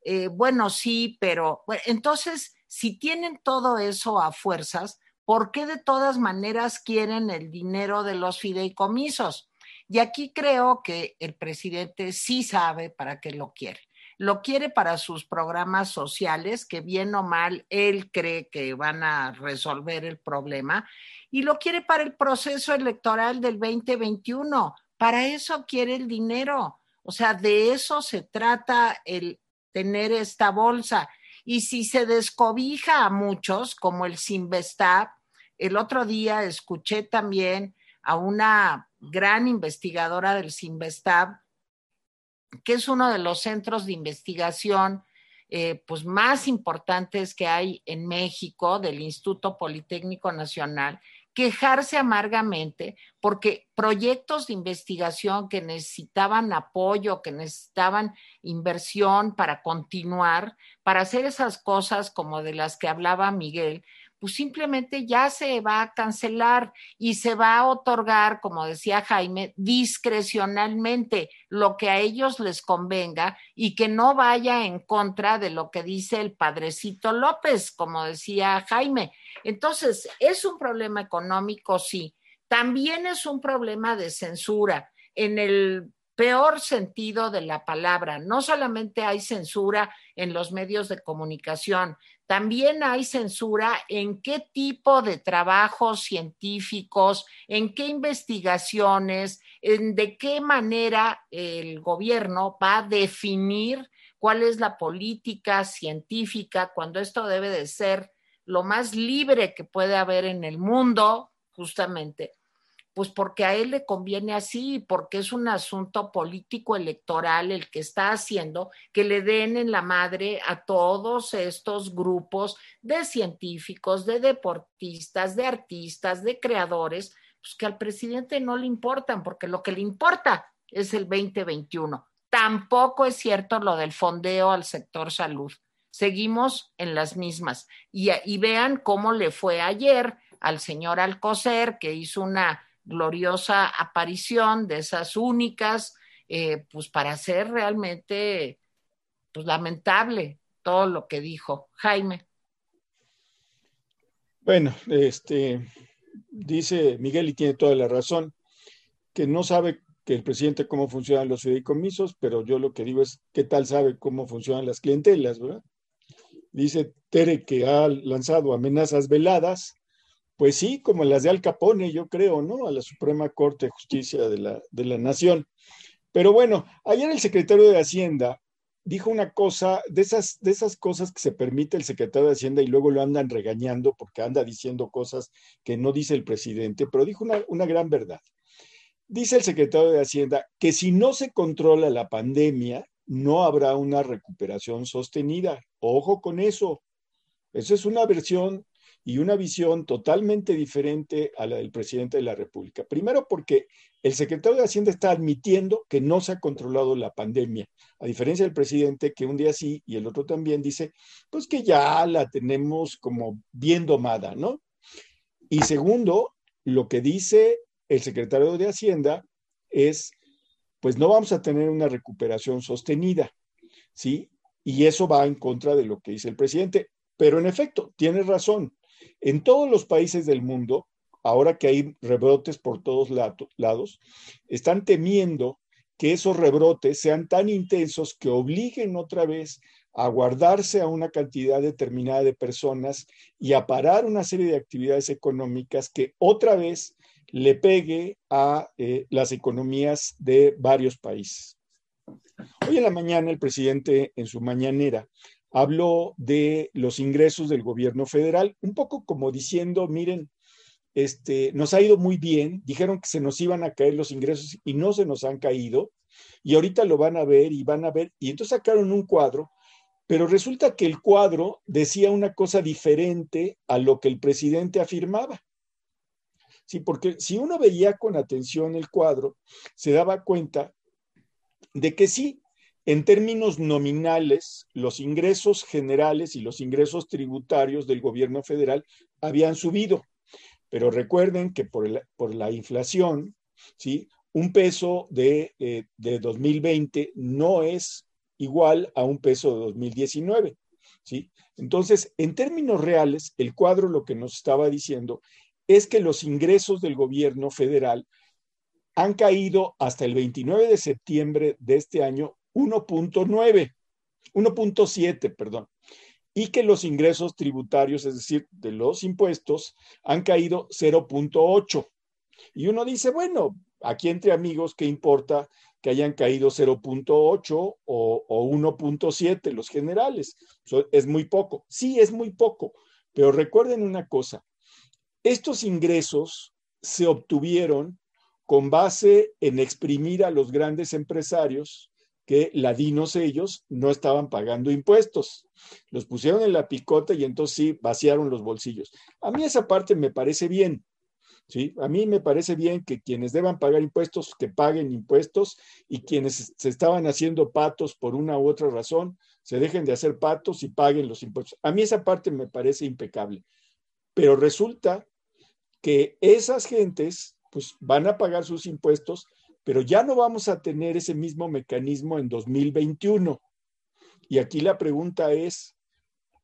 Eh, bueno, sí, pero entonces, si tienen todo eso a fuerzas, ¿por qué de todas maneras quieren el dinero de los fideicomisos? Y aquí creo que el presidente sí sabe para qué lo quiere. Lo quiere para sus programas sociales, que bien o mal él cree que van a resolver el problema, y lo quiere para el proceso electoral del 2021. Para eso quiere el dinero. O sea, de eso se trata el tener esta bolsa. Y si se descobija a muchos, como el Sinvestab, el otro día escuché también a una gran investigadora del Sinvestab, que es uno de los centros de investigación eh, pues más importantes que hay en México, del Instituto Politécnico Nacional, quejarse amargamente porque proyectos de investigación que necesitaban apoyo, que necesitaban inversión para continuar, para hacer esas cosas como de las que hablaba Miguel, pues simplemente ya se va a cancelar y se va a otorgar, como decía Jaime, discrecionalmente lo que a ellos les convenga y que no vaya en contra de lo que dice el padrecito López, como decía Jaime. Entonces, es un problema económico, sí. También es un problema de censura. En el peor sentido de la palabra. No solamente hay censura en los medios de comunicación, también hay censura en qué tipo de trabajos científicos, en qué investigaciones, en de qué manera el gobierno va a definir cuál es la política científica cuando esto debe de ser lo más libre que puede haber en el mundo, justamente pues porque a él le conviene así, porque es un asunto político electoral el que está haciendo que le den en la madre a todos estos grupos de científicos, de deportistas, de artistas, de creadores, pues que al presidente no le importan, porque lo que le importa es el 2021. Tampoco es cierto lo del fondeo al sector salud. Seguimos en las mismas. Y, y vean cómo le fue ayer al señor Alcocer, que hizo una gloriosa aparición de esas únicas, eh, pues para ser realmente pues, lamentable todo lo que dijo Jaime. Bueno, este dice Miguel y tiene toda la razón, que no sabe que el presidente cómo funcionan los fideicomisos, pero yo lo que digo es qué tal sabe cómo funcionan las clientelas, ¿verdad? Dice Tere que ha lanzado amenazas veladas pues sí, como las de Al Capone, yo creo, ¿no? A la Suprema Corte de Justicia de la, de la Nación. Pero bueno, ayer el secretario de Hacienda dijo una cosa, de esas, de esas cosas que se permite el secretario de Hacienda y luego lo andan regañando porque anda diciendo cosas que no dice el presidente, pero dijo una, una gran verdad. Dice el secretario de Hacienda que si no se controla la pandemia, no habrá una recuperación sostenida. Ojo con eso. Eso es una versión y una visión totalmente diferente a la del presidente de la República. Primero porque el secretario de Hacienda está admitiendo que no se ha controlado la pandemia, a diferencia del presidente que un día sí y el otro también dice, pues que ya la tenemos como bien domada, ¿no? Y segundo, lo que dice el secretario de Hacienda es, pues no vamos a tener una recuperación sostenida, ¿sí? Y eso va en contra de lo que dice el presidente. Pero en efecto, tiene razón. En todos los países del mundo, ahora que hay rebrotes por todos lados, están temiendo que esos rebrotes sean tan intensos que obliguen otra vez a guardarse a una cantidad determinada de personas y a parar una serie de actividades económicas que otra vez le pegue a eh, las economías de varios países. Hoy en la mañana el presidente en su mañanera habló de los ingresos del gobierno federal, un poco como diciendo, miren, este, nos ha ido muy bien, dijeron que se nos iban a caer los ingresos y no se nos han caído, y ahorita lo van a ver y van a ver, y entonces sacaron un cuadro, pero resulta que el cuadro decía una cosa diferente a lo que el presidente afirmaba. Sí, porque si uno veía con atención el cuadro, se daba cuenta de que sí, en términos nominales, los ingresos generales y los ingresos tributarios del gobierno federal habían subido. Pero recuerden que por, la inflación, ¿sí? un peso de, eh, de 2020 no es igual a un peso de 2019. ¿sí? Entonces, en términos reales, el cuadro lo que nos estaba diciendo es que los ingresos del gobierno federal han caído hasta el 29 de septiembre de este año 1.9. 1.7, perdón, y que los ingresos tributarios, es decir, de los impuestos, han caído 0.8. Y uno dice, bueno, aquí entre amigos, ¿qué importa que hayan caído 0.8 o, 1.7 los generales? es muy poco. Sí, es muy poco, pero recuerden una cosa, estos ingresos se obtuvieron con base en exprimir a los grandes empresarios que ladinos ellos no estaban pagando impuestos. Los pusieron en la picota y entonces sí vaciaron los bolsillos. A mí esa parte me parece bien. ¿sí? A mí me parece bien que quienes deban pagar impuestos, que paguen impuestos y quienes se estaban haciendo patos por una u otra razón, se dejen de hacer patos y paguen los impuestos. A mí esa parte me parece impecable. Pero resulta que esas gentes pues van a pagar sus impuestos pero ya no vamos a tener ese mismo mecanismo en 2021. Y aquí la pregunta es,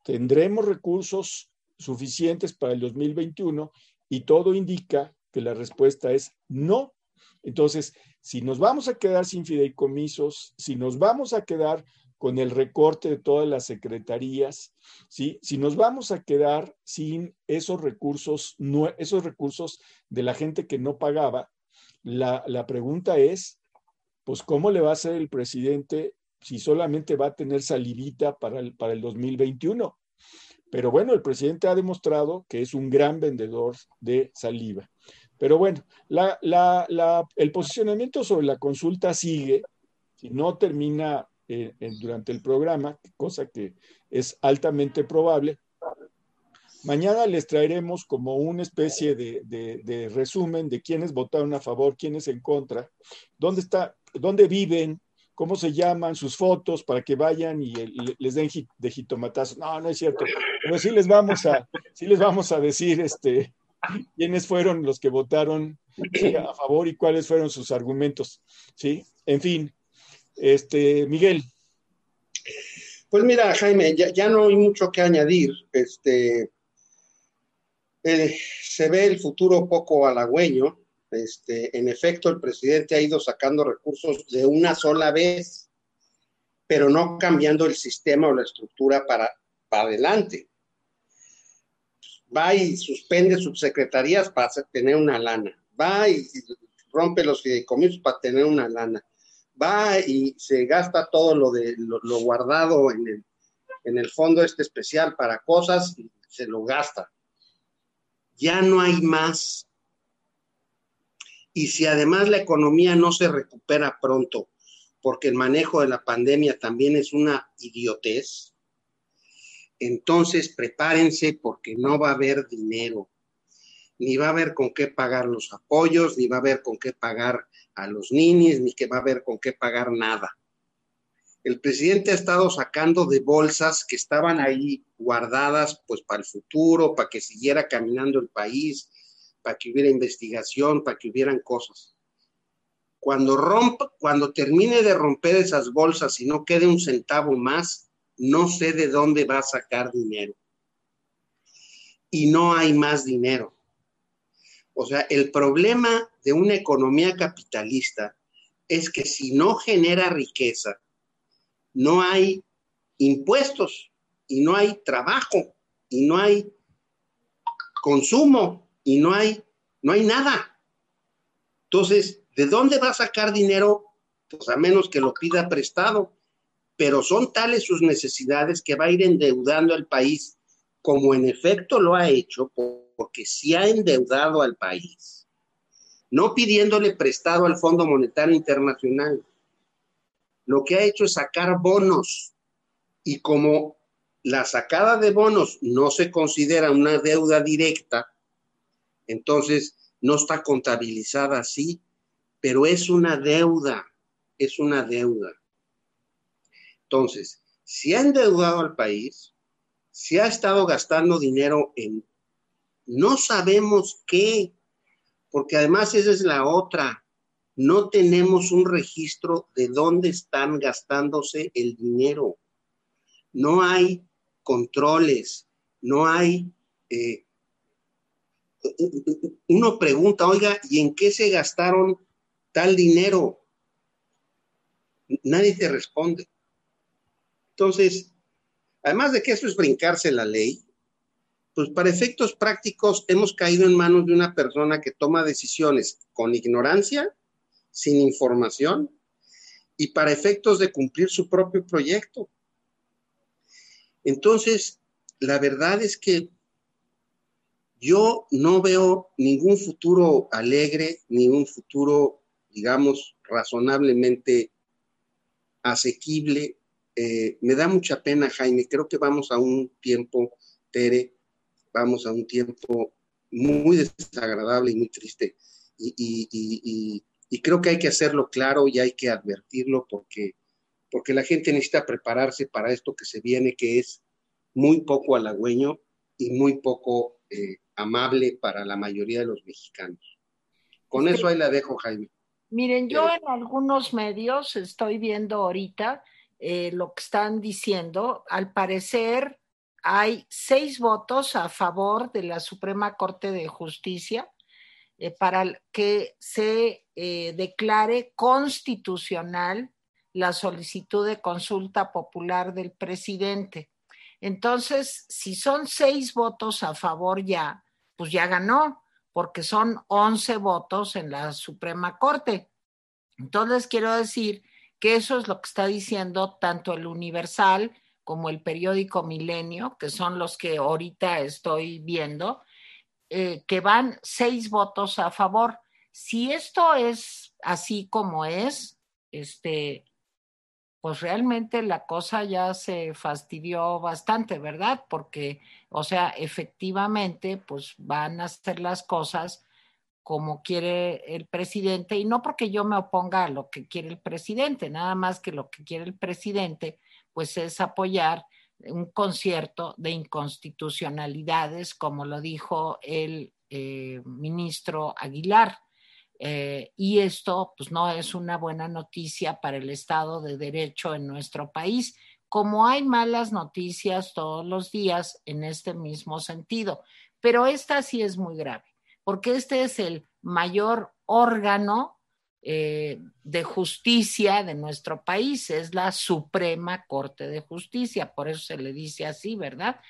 ¿tendremos recursos suficientes para el 2021? Y todo indica que la respuesta es no. Entonces, si nos vamos a quedar sin fideicomisos, si nos vamos a quedar con el recorte de todas las secretarías, ¿sí? si nos vamos a quedar sin esos recursos, esos recursos de la gente que no pagaba, la, pregunta es, pues, ¿cómo le va a hacer el presidente si solamente va a tener salivita para el, para el 2021? Pero bueno, el presidente ha demostrado que es un gran vendedor de saliva. Pero bueno, el posicionamiento sobre la consulta sigue, si no termina eh, durante el programa, cosa que es altamente probable, Mañana les traeremos como una especie de, resumen de quiénes votaron a favor, quiénes en contra, dónde está, dónde viven, cómo se llaman, sus fotos, para que vayan y, les den de jitomatazo. No, no es cierto. Pero sí les vamos a, sí les vamos a decir este, quiénes fueron los que votaron a favor y cuáles fueron sus argumentos. ¿Sí? En fin, este, Miguel. Pues mira, Jaime, ya, ya no hay mucho que añadir. Este, eh, se ve el futuro poco halagüeño. Este, en efecto, el presidente ha ido sacando recursos de una sola vez, pero no cambiando el sistema o la estructura para, para adelante. Va y suspende subsecretarías para tener una lana. Va y rompe los fideicomisos para tener una lana. Va y se gasta todo lo, de, lo, guardado en el, en el fondo este especial para cosas y se lo gasta ya no hay más. Y si además la economía no se recupera pronto, porque el manejo de la pandemia también es una idiotez, entonces prepárense porque no va a haber dinero, ni va a haber con qué pagar los apoyos, ni va a haber con qué pagar a los ninis, ni que va a haber con qué pagar nada el presidente ha estado sacando de bolsas que estaban ahí guardadas pues para el futuro, para que siguiera caminando el país, para que hubiera investigación, para que hubieran cosas. Cuando rompa, cuando termine de romper esas bolsas y no quede un centavo más, no sé de dónde va a sacar dinero. Y no hay más dinero. O sea, el problema de una economía capitalista es que si no genera riqueza, no hay impuestos y no hay trabajo y no hay consumo y no hay, no hay nada. Entonces, ¿de dónde va a sacar dinero? Pues a menos que lo pida prestado. Pero son tales sus necesidades que va a ir endeudando al país, como en efecto lo ha hecho, porque sí ha endeudado al país. No pidiéndole prestado al Fondo Monetario Internacional, lo que ha hecho es sacar bonos. Y como la sacada de bonos no se considera una deuda directa, entonces no está contabilizada así, pero es una deuda, es una deuda. Entonces, si ha endeudado al país, si ha estado gastando dinero en no sabemos qué, porque además esa es la otra no tenemos un registro de dónde están gastándose el dinero. No hay controles, no hay... Eh, uno pregunta, oiga, ¿y en qué se gastaron tal dinero? Nadie te responde. Entonces, además de que eso es brincarse la ley, pues para efectos prácticos hemos caído en manos de una persona que toma decisiones con ignorancia, sin información, y para efectos de cumplir su propio proyecto. Entonces, la verdad es que yo no veo ningún futuro alegre, ni un futuro, digamos, razonablemente asequible. Eh, me da mucha pena, Jaime. Creo que vamos a un tiempo, Tere, vamos a un tiempo muy desagradable y muy triste. Y, creo que hay que hacerlo claro y hay que advertirlo porque, porque la gente necesita prepararse para esto que se viene, que es muy poco halagüeño y muy poco eh, amable para la mayoría de los mexicanos. Con eso ahí la dejo, Jaime. Miren, yo en algunos medios estoy viendo ahorita eh, lo que están diciendo. Al parecer hay seis votos a favor de la Suprema Corte de Justicia eh, para que se declare constitucional la solicitud de consulta popular del presidente. Entonces, si son seis votos a favor ya, pues ya ganó, porque son once votos en la Suprema Corte. Entonces, quiero decir que eso es lo que está diciendo tanto el Universal como el periódico Milenio, que son los que ahorita estoy viendo, eh, que van seis votos a favor. Si esto es así como es, este, pues realmente la cosa ya se fastidió bastante, ¿verdad? Porque, o sea, efectivamente, pues van a hacer las cosas como quiere el presidente, y no porque yo me oponga a lo que quiere el presidente, nada más que lo que quiere el presidente, pues es apoyar un concierto de inconstitucionalidades, como lo dijo el eh, ministro Aguilar. Eh, y esto pues no es una buena noticia para el Estado de Derecho en nuestro país, como hay malas noticias todos los días en este mismo sentido. Pero esta sí es muy grave, porque este es el mayor órgano eh, de justicia de nuestro país, es la Suprema Corte de Justicia, por eso se le dice así, ¿verdad?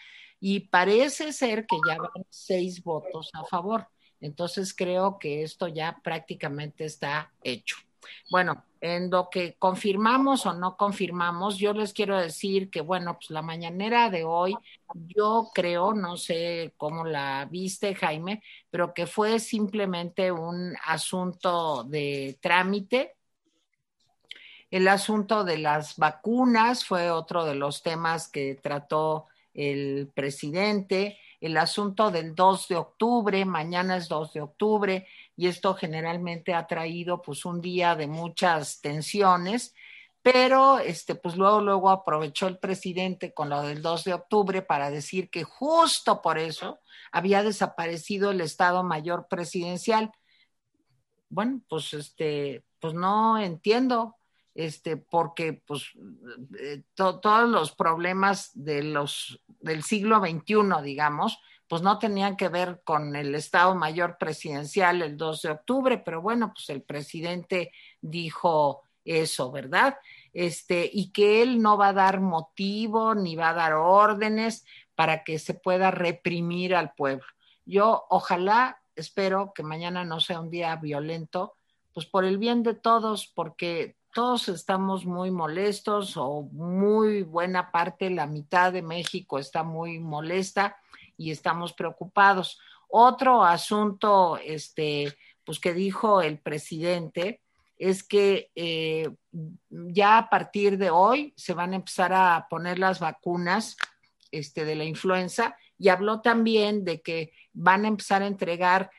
Y parece ser que ya van seis votos a favor. Entonces creo que esto ya prácticamente está hecho. Bueno, en lo que confirmamos o no confirmamos, yo les quiero decir que, bueno, pues la mañanera de hoy, yo creo, no sé cómo la viste, Jaime, pero que fue simplemente un asunto de trámite. El asunto de las vacunas fue otro de los temas que trató el presidente el asunto del 2 de octubre, mañana es 2 de octubre, y esto generalmente ha traído pues un día de muchas tensiones, pero este pues luego luego aprovechó el presidente con lo del 2 de octubre para decir que justo por eso había desaparecido el Estado Mayor Presidencial. Bueno, pues este pues no entiendo este, porque pues eh, todos los problemas de los, del siglo XXI, digamos, pues no tenían que ver con el Estado Mayor Presidencial el 2 de octubre, pero bueno, pues el presidente dijo eso, ¿verdad? Este, y que él no va a dar motivo ni va a dar órdenes para que se pueda reprimir al pueblo. Yo ojalá, espero que mañana no sea un día violento, pues por el bien de todos, porque todos estamos muy molestos o muy buena parte, la mitad de México está muy molesta y estamos preocupados. Otro asunto, este, pues que dijo el presidente, es que eh, ya a partir de hoy se van a empezar a poner las vacunas este, de la influenza y habló también de que van a empezar a entregar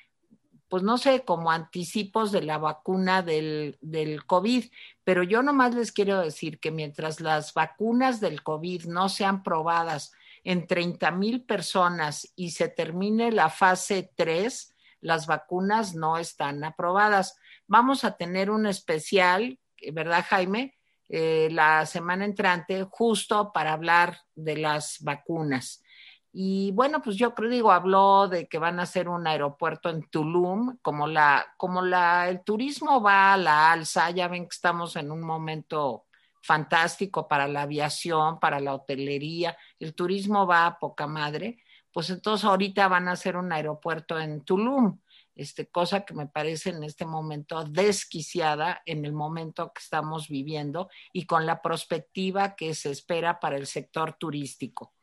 pues no sé, como anticipos de la vacuna del, del, COVID. Pero yo nomás les quiero decir que mientras las vacunas del COVID no sean probadas en 30 mil personas y se termine la fase 3, las vacunas no están aprobadas. Vamos a tener un especial, ¿verdad, Jaime? Eh, la semana entrante, justo para hablar de las vacunas. Y bueno, pues yo creo, digo, habló de que van a hacer un aeropuerto en Tulum, como la, como la, el turismo va a la alza, ya ven que estamos en un momento fantástico para la aviación, para la hotelería, el turismo va a poca madre, pues entonces ahorita van a hacer un aeropuerto en Tulum, este, cosa que me parece en este momento desquiciada en el momento que estamos viviendo y con la perspectiva que se espera para el sector turístico.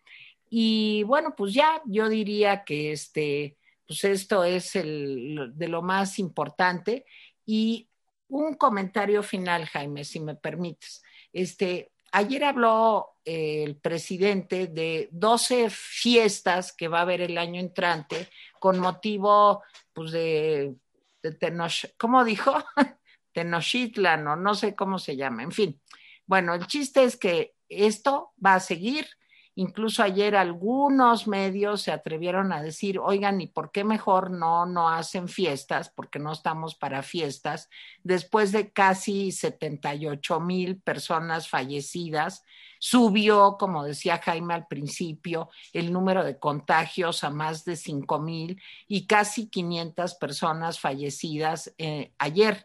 Y bueno, pues ya yo diría que este, pues esto es de lo más importante. Y un comentario final, Jaime, si me permites. Este, ayer habló eh, el presidente de 12 fiestas que va a haber el año entrante con motivo pues, de, de Tenoch, ¿cómo dijo? Tenochtitlan o no sé cómo se llama, en fin. Bueno, el chiste es que esto va a seguir Incluso ayer algunos medios se atrevieron a decir, oigan, ¿y por qué mejor no, no hacen fiestas? Porque no estamos para fiestas. Después de casi 78 mil personas fallecidas, subió, como decía Jaime al principio, el número de contagios a más de 5 mil y casi 500 personas fallecidas eh, ayer.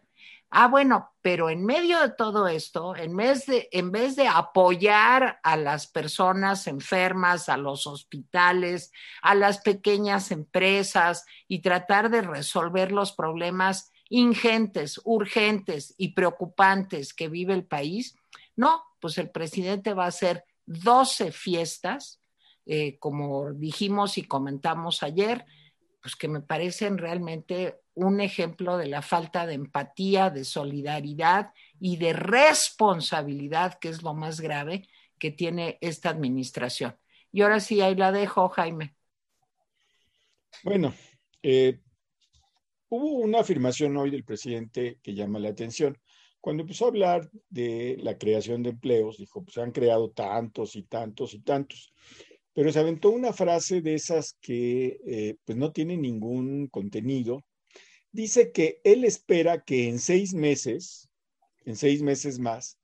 Ah, bueno, pero en medio de todo esto, en vez de, apoyar a las personas enfermas, a los hospitales, a las pequeñas empresas y tratar de resolver los problemas ingentes, urgentes y preocupantes que vive el país, no, pues el presidente va a hacer 12 fiestas, eh, como dijimos y comentamos ayer, pues que me parecen realmente un ejemplo de la falta de empatía, de solidaridad y de responsabilidad, que es lo más grave que tiene esta administración. Y ahora sí, ahí la dejo, Jaime. Bueno, eh, hubo una afirmación hoy del presidente que llama la atención. Cuando empezó a hablar de la creación de empleos, dijo, pues han creado tantos y tantos y tantos pero se aventó una frase de esas que eh, pues no tiene ningún contenido. Dice que él espera que en seis meses, en seis meses más,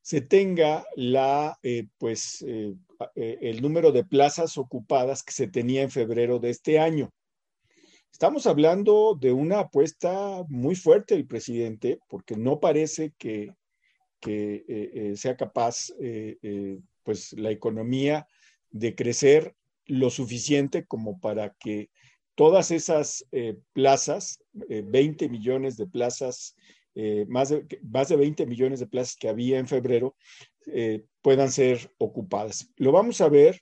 se tenga la, eh, pues, eh, el número de plazas ocupadas que se tenía en febrero de este año. Estamos hablando de una apuesta muy fuerte del presidente, porque no parece que, que sea capaz, pues, la economía de crecer lo suficiente como para que todas esas eh, plazas, 20 eh, millones de plazas, eh, más, de, más de 20 millones de plazas que había en febrero, puedan ser ocupadas. Lo vamos a ver,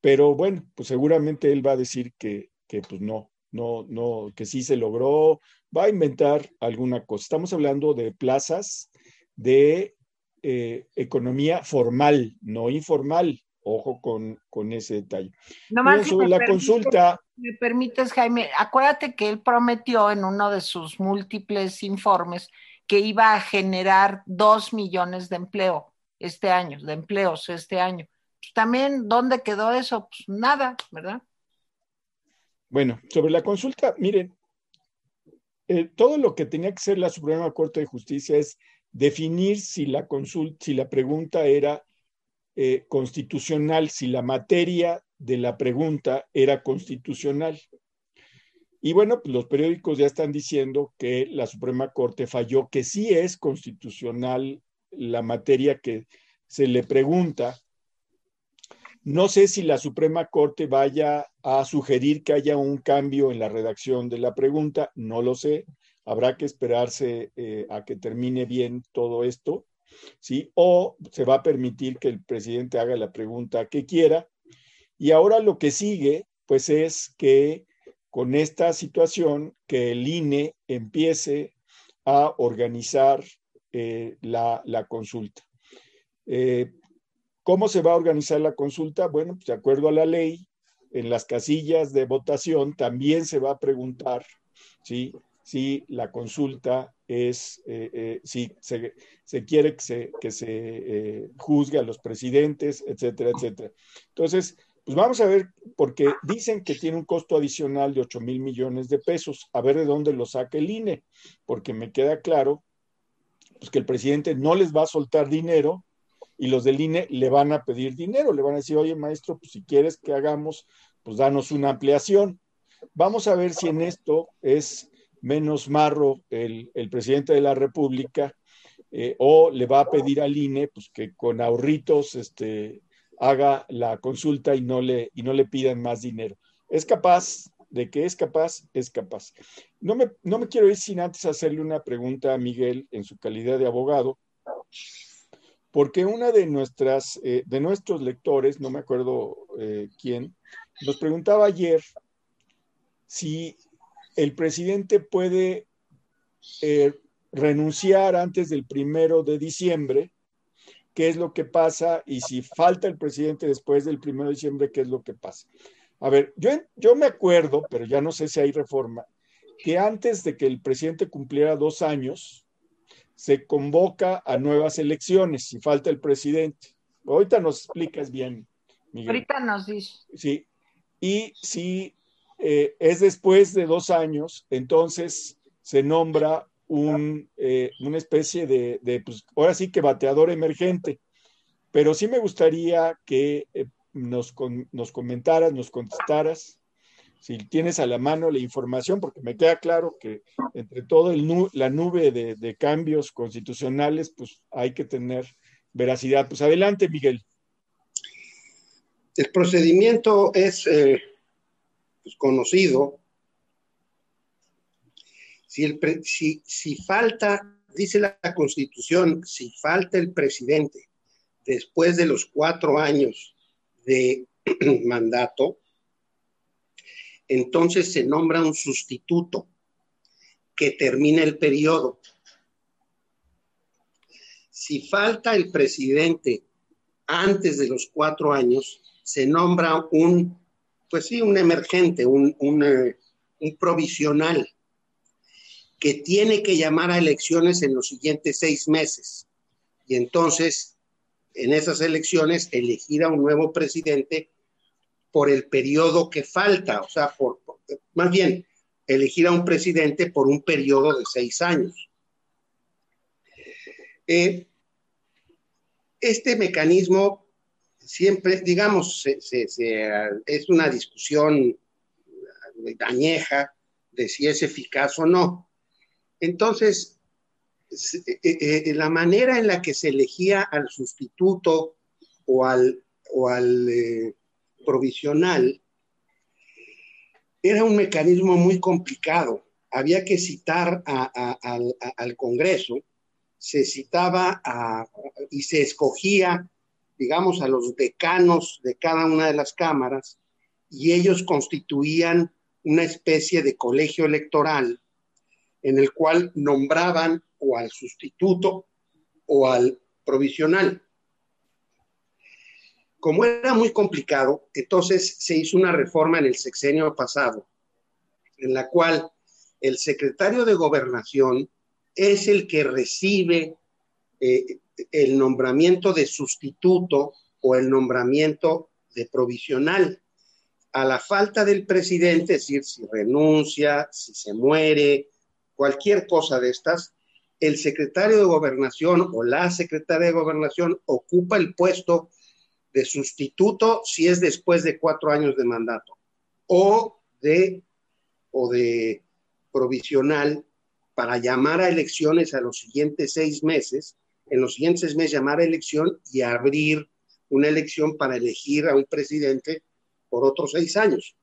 pero bueno, pues seguramente él va a decir que, que pues no, no, no, que sí se logró, va a inventar alguna cosa. Estamos hablando de plazas de economía formal, no informal. Ojo con, ese detalle. No más sobre la consulta. Me permites, Jaime, acuérdate que él prometió en uno de sus múltiples informes que iba a generar dos millones de empleo este año, de empleos este año. Pues también, ¿dónde quedó eso? Pues nada, ¿verdad? Bueno, sobre la consulta, miren, eh, todo lo que tenía que ser la Suprema Corte de Justicia es definir si la consulta, si la pregunta era eh, constitucional, si la materia de la pregunta era constitucional. Y bueno, pues los periódicos ya están diciendo que la Suprema Corte falló, que sí es constitucional la materia que se le pregunta. No sé si la Suprema Corte vaya a sugerir que haya un cambio en la redacción de la pregunta, no lo sé. Habrá que esperarse eh, a que termine bien todo esto. ¿Sí? O se va a permitir que el presidente haga la pregunta que quiera. Y ahora lo que sigue, pues es que con esta situación, que el INE empiece a organizar eh, la, consulta. Eh, ¿Cómo se va a organizar la consulta? Bueno, pues de acuerdo a la ley, en las casillas de votación también se va a preguntar, ¿sí? Si la consulta es, eh, eh, si se, quiere que se, que se eh, juzgue a los presidentes, etcétera, etcétera. Entonces, pues vamos a ver, porque dicen que tiene un costo adicional de 8 mil millones de pesos, a ver de dónde lo saca el INE, porque me queda claro pues, que el presidente no les va a soltar dinero y los del INE le van a pedir dinero, le van a decir, oye maestro, pues si quieres que hagamos, pues danos una ampliación. Vamos a ver si en esto es menos marro el, presidente de la República eh, o le va a pedir al INE pues, que con ahorritos este, haga la consulta y no, le, y no le pidan más dinero. Es capaz, de que es capaz, es capaz. No me, no me quiero ir sin antes hacerle una pregunta a Miguel en su calidad de abogado, porque una de nuestras, eh, de nuestros lectores, no me acuerdo eh, quién, nos preguntaba ayer si el presidente puede renunciar antes del primero de diciembre, qué es lo que pasa, y si falta el presidente después del primero de diciembre, qué es lo que pasa. A ver, yo, yo me acuerdo, pero ya no sé si hay reforma, que antes de que el presidente cumpliera dos años, se convoca a nuevas elecciones si falta el presidente. Ahorita nos explicas bien, Miguel. Ahorita nos dice. Sí, y si eh, es después de dos años, entonces se nombra un, eh, una especie de, pues, ahora sí que bateador emergente, pero sí me gustaría que eh, nos, nos comentaras, nos contestaras, si tienes a la mano la información, porque me queda claro que entre todo la nube de, cambios constitucionales, pues hay que tener veracidad. Pues adelante, Miguel. El procedimiento es pues, conocido, si, si, falta, dice la Constitución, si falta el presidente después de los cuatro años de mandato, entonces se nombra un sustituto que termina el periodo. Si falta el presidente antes de los cuatro años, se nombra un, pues sí, un emergente, eh, un provisional que tiene que llamar a elecciones en los siguientes seis meses. Y entonces, en esas elecciones, elegir a un nuevo presidente por el periodo que falta, o sea, por, más bien, elegir a un presidente por un periodo de seis años. Eh, este mecanismo siempre, digamos, es una discusión añeja de si es eficaz o no. Entonces, eh, eh, eh, la manera en la que se elegía al sustituto o al, o al provisional era un mecanismo muy complicado. Había que citar al, Congreso, se citaba y se escogía, digamos, a los decanos de cada una de las cámaras y ellos constituían una especie de colegio electoral en el cual nombraban o al sustituto o al provisional. Como era muy complicado, entonces se hizo una reforma en el sexenio pasado, en la cual el secretario de gobernación es el que recibe eh, el nombramiento de sustituto o el nombramiento de provisional. A la falta del presidente, es decir, si renuncia, si se muere, cualquier cosa de estas, el secretario de gobernación o la secretaria de gobernación ocupa el puesto de sustituto si es después de cuatro años de mandato o de, o de provisional para llamar a elecciones a los siguientes seis meses, en los siguientes seis meses llamar a elección y abrir una elección para elegir a un presidente por otros seis años.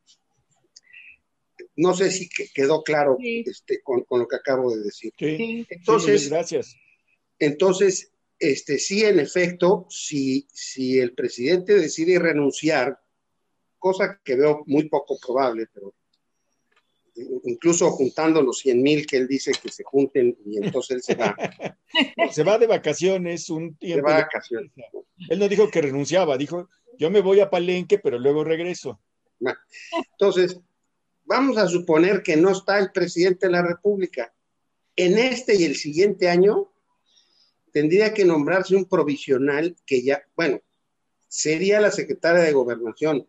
No sé si quedó claro este, con, lo que acabo de decir. Sí, entonces, gracias. Entonces, este, sí, en efecto, si, si el presidente decide renunciar, cosa que veo muy poco probable, pero incluso juntando los 100 mil que él dice que se junten y entonces él se va. se va de vacaciones un tiempo. Se va de vacaciones. Él no dijo que renunciaba, dijo, yo me voy a Palenque, pero luego regreso. Entonces, vamos a suponer que no está el presidente de la República. En este y el siguiente año tendría que nombrarse un provisional que ya, bueno, sería la secretaria de gobernación,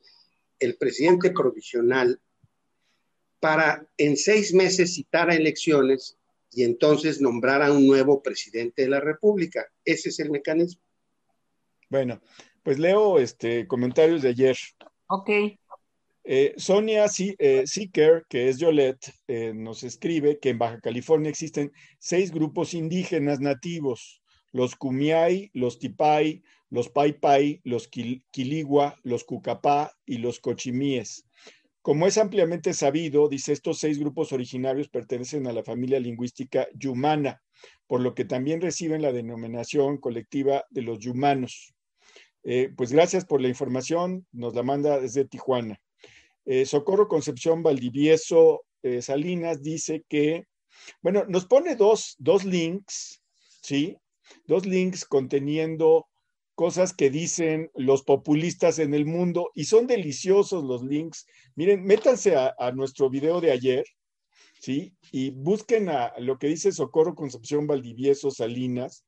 el presidente provisional, para en seis meses citar a elecciones y entonces nombrar a un nuevo presidente de la República. Ese es el mecanismo. Bueno, pues leo este comentarios de ayer. Ok. Eh, Sonia Seeker, eh, que es Yolette, eh, nos escribe que en Baja California existen seis grupos indígenas nativos. los Kumiai, los Tipai, los Paipai, los Quiligua, los Cucapá y los Cochimíes. Como es ampliamente sabido, dice, estos seis grupos originarios pertenecen a la familia lingüística yumana, por lo que también reciben la denominación colectiva de los yumanos. Eh, pues gracias por la información, nos la manda desde Tijuana. Eh, Socorro Concepción Valdivieso eh, Salinas dice que, bueno, nos pone dos, dos links, ¿sí? Dos links conteniendo cosas que dicen los populistas en el mundo y son deliciosos los links. Miren, métanse a, nuestro video de ayer, ¿sí? Y busquen a lo que dice Socorro Concepción Valdivieso Salinas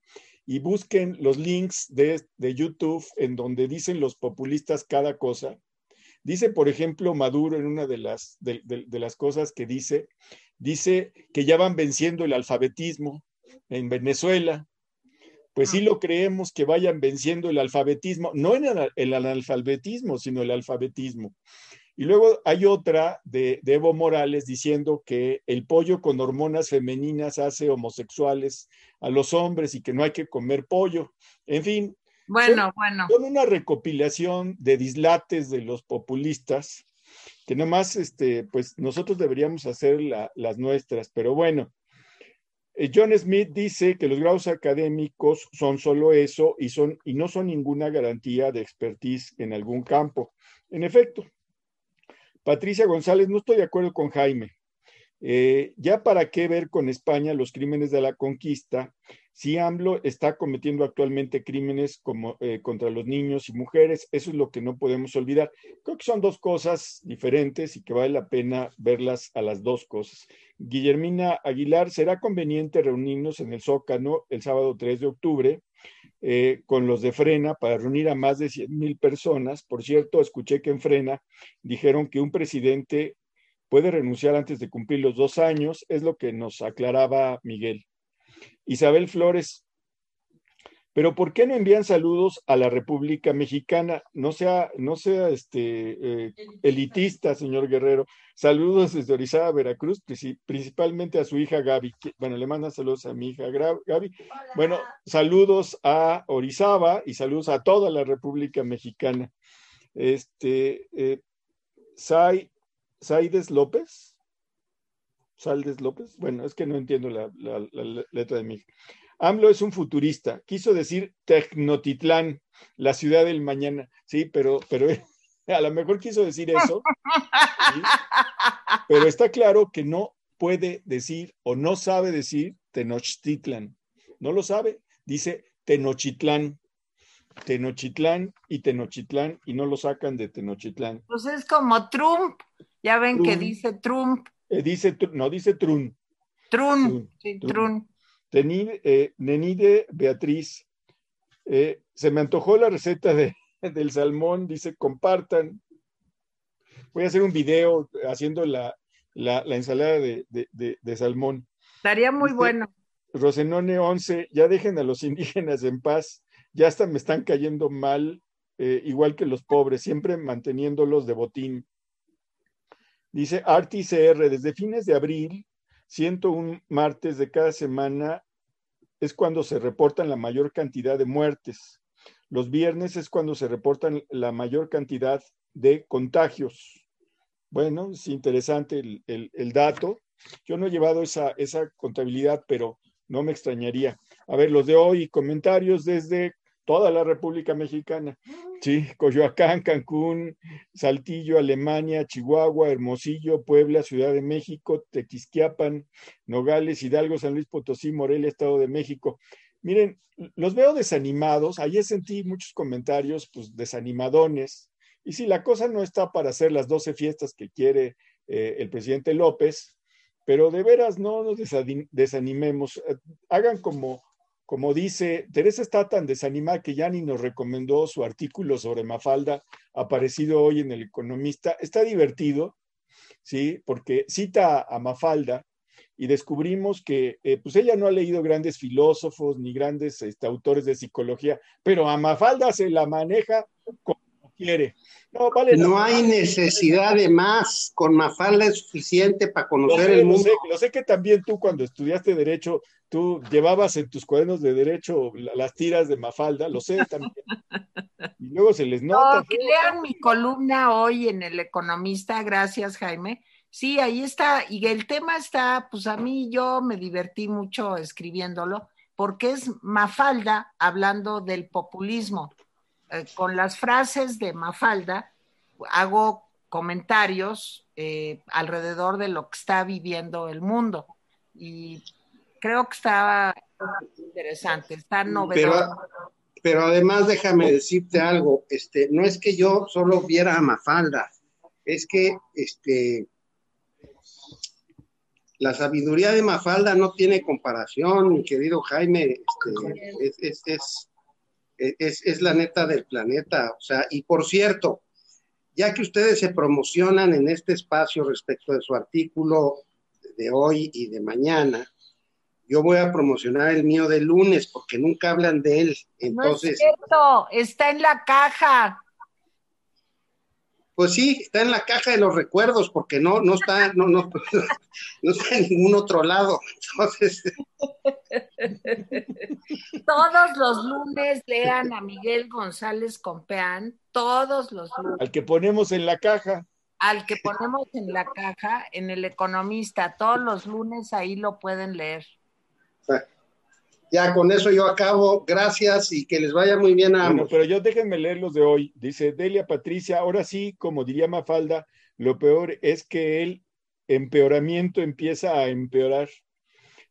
y busquen los links de, de YouTube en donde dicen los populistas cada cosa. Dice, por ejemplo, Maduro en una de las, de, de las cosas que dice, dice que ya van venciendo el alfabetismo en Venezuela, pues sí lo creemos que vayan venciendo el alfabetismo, no en el, analfabetismo, sino el alfabetismo. Y luego hay otra de, Evo Morales diciendo que el pollo con hormonas femeninas hace homosexuales a los hombres y que no hay que comer pollo. En fin. Bueno, bueno. Con una recopilación de dislates de los populistas, que nomás, este, pues nosotros deberíamos hacer las nuestras, pero bueno, John Smith dice que los grados académicos son solo eso y, son, y no son ninguna garantía de expertise en algún campo. En efecto, Patricia González, no estoy de acuerdo con Jaime. Eh, ya para qué ver con España los crímenes de la conquista si AMLO está cometiendo actualmente crímenes como, eh, contra los niños y mujeres, eso es lo que no podemos olvidar. Creo que son dos cosas diferentes y que vale la pena verlas a las dos cosas. Guillermina Aguilar, ¿será conveniente reunirnos en el Zócano el sábado 3 de octubre eh, con los de Frena para reunir a más de 100 mil personas? Por cierto, escuché que en Frena dijeron que un presidente puede renunciar antes de cumplir los dos años, es lo que nos aclaraba Miguel. Isabel Flores, pero ¿por qué no envían saludos a la República Mexicana? No sea, no sea este, eh, elitista, señor Guerrero. Saludos desde Orizaba, Veracruz, principalmente a su hija Gaby. Bueno, le mandan saludos a mi hija Gaby. Bueno, saludos a Orizaba y saludos a toda la República Mexicana. Este, eh, Saides López, Saldes López. Bueno, es que no entiendo la, letra de mi. AMLO es un futurista. Quiso decir Tecnotitlán, la ciudad del mañana. Sí, pero, pero a lo mejor quiso decir eso. Pero está claro que no puede decir o no sabe decir Tenochtitlan. No lo sabe. Dice Tenochitlán. Tenochitlán y Tenochitlán y no lo sacan de Tenochitlán. Pues es como Trump. Ya ven que dice Trump. Eh, dice, no, dice Trun. Trun, sí, Trun. Eh, Nenide Beatriz, eh, se me antojó la receta de, del salmón, dice, compartan. Voy a hacer un video haciendo la, ensalada de, salmón. Estaría muy bueno. Rosenone 11, ya dejen a los indígenas en paz, ya hasta me están cayendo mal, igual que los pobres, siempre manteniéndolos de botín. Dice ArtiCR, desde fines de abril, 101 martes de cada semana es cuando se reportan la mayor cantidad de muertes. Los viernes es cuando se reportan la mayor cantidad de contagios. Bueno, es interesante el, dato. Yo no he llevado esa, esa contabilidad, pero no me extrañaría. A ver, los de hoy, comentarios desde toda la República Mexicana. Sí, Coyoacán, Cancún, Saltillo, Alemania, Chihuahua, Hermosillo, Puebla, Ciudad de México, Tequisquiapan, Nogales, Hidalgo, San Luis Potosí, Morelia, Estado de México. Miren, los veo desanimados. Ayer sentí muchos comentarios, pues desanimadones. Y si la cosa no está para hacer las 12 fiestas que quiere eh, el presidente López, pero de veras no nos desanimemos. Hagan como como dice, Teresa está tan desanimada que ya ni nos recomendó su artículo sobre Mafalda, aparecido hoy en El Economista. Está divertido, ¿sí? Porque cita a Mafalda y descubrimos que eh, pues ella no ha leído grandes filósofos ni grandes este, autores de psicología, pero a Mafalda se la maneja como quiere. No, vale, no hay necesidad de más. Con Mafalda es suficiente para conocer el mundo. Lo sé, que también tú cuando estudiaste Derecho, tú llevabas en tus cuadernos de Derecho las tiras de Mafalda, lo sé también. Y luego se les nota. No, que lean mi columna hoy en El Economista, gracias Jaime. Sí, ahí está. Y el tema está, pues a mí yo me divertí mucho escribiéndolo, porque es Mafalda hablando del populismo eh, con las frases de Mafalda hago comentarios eh, alrededor de lo que está viviendo el mundo. Y creo que estaba interesante, está novedoso. Pero, además déjame decirte algo, este, no es que yo solo viera a Mafalda, es que este, la sabiduría de Mafalda no tiene comparación, mi querido Jaime, este, es, es, es, la neta del planeta. O sea, y por cierto, ya que ustedes se promocionan en este espacio respecto de su artículo de hoy y de mañana, yo voy a promocionar el mío de lunes porque nunca hablan de él. Entonces, no es cierto, está en la caja. Pues sí, está en la caja de los recuerdos, porque no, no está, no, no, no está en ningún otro lado. Entonces. Todos los lunes lean a Miguel González Compeán, todos los lunes. Al que ponemos en la caja. Al que ponemos en la caja, en el economista, todos los lunes ahí lo pueden leer. Ya con eso yo acabo. Gracias y que les vaya muy bien a ambos. pero yo déjenme leer los de hoy. Dice Delia Patricia, ahora sí, como diría Mafalda, lo peor es que el empeoramiento empieza a empeorar.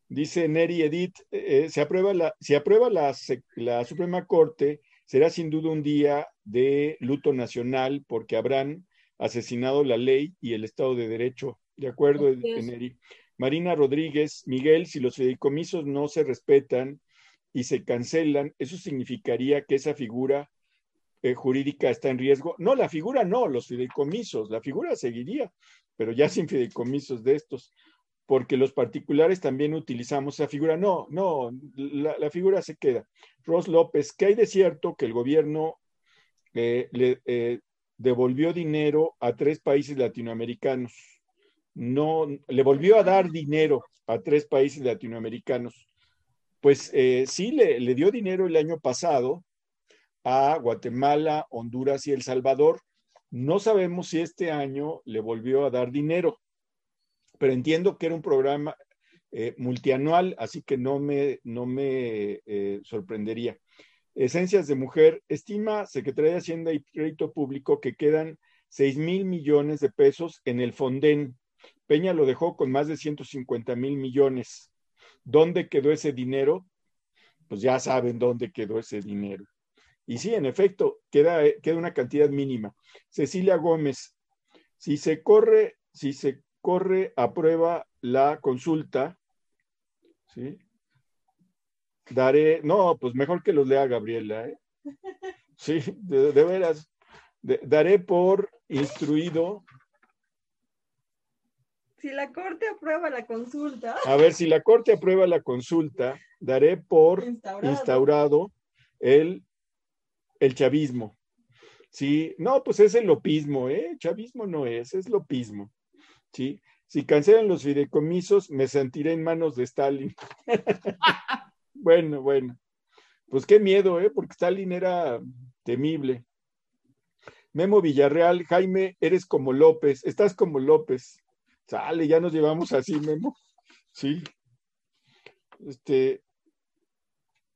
Dice Neri Edith, eh, se aprueba la, si aprueba la, la Suprema Corte, será sin duda un día de luto nacional porque habrán asesinado la ley y el Estado de Derecho. De acuerdo, Neri. Marina Rodríguez, Miguel, si los fideicomisos no se respetan y se cancelan, eso significaría que esa figura eh, jurídica está en riesgo. No, la figura no, los fideicomisos, la figura seguiría, pero ya sin fideicomisos de estos, porque los particulares también utilizamos esa figura. No, no, la, figura se queda. Ros López, ¿qué hay de cierto que el gobierno eh, le eh, devolvió dinero a tres países latinoamericanos? No le volvió a dar dinero a tres países latinoamericanos. Pues eh, sí, le, le, dio dinero el año pasado a Guatemala, Honduras y El Salvador. No sabemos si este año le volvió a dar dinero, pero entiendo que era un programa eh, multianual, así que no me, no me eh, sorprendería. Esencias de Mujer, estima Secretaría de Hacienda y Crédito Público que quedan 6 mil millones de pesos en el Fonden, Peña lo dejó con más de 150 mil millones. ¿Dónde quedó ese dinero? Pues ya saben dónde quedó ese dinero. Y sí, en efecto, queda, queda una cantidad mínima. Cecilia Gómez, si se corre, si se corre, aprueba la consulta, ¿sí? Daré, no, pues mejor que los lea Gabriela, ¿eh? Sí, de, veras. daré por instruido si la Corte aprueba la consulta. A ver, si la Corte aprueba la consulta, daré por instaurado, el, el chavismo. Sí, no, pues es el lopismo, ¿eh? Chavismo no es, es lopismo. ¿sí? Si cancelan los fideicomisos, me sentiré en manos de Stalin. bueno, bueno. Pues qué miedo, ¿eh? Porque Stalin era temible. Memo Villarreal, Jaime, eres como López, estás como López. Sale, ya nos llevamos así, Memo. Sí. Este,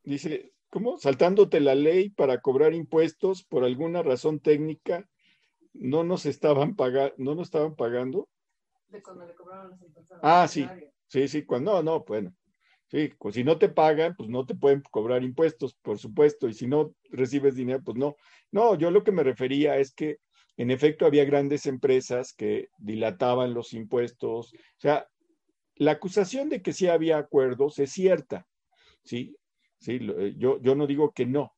dice, ¿cómo? Saltándote la ley para cobrar impuestos por alguna razón técnica, no nos estaban pagando, no nos estaban pagando. De cuando le cobraron los impuestos. Ah, sí, sí, sí, cuando, no, no, bueno. Sí, pues si no te pagan, pues no te pueden cobrar impuestos, por supuesto, y si no recibes dinero, pues no. No, yo lo que me refería es que en efecto, había grandes empresas que dilataban los impuestos. O sea, la acusación de que sí había acuerdos es cierta, ¿sí? sí eh, yo, yo no digo que no,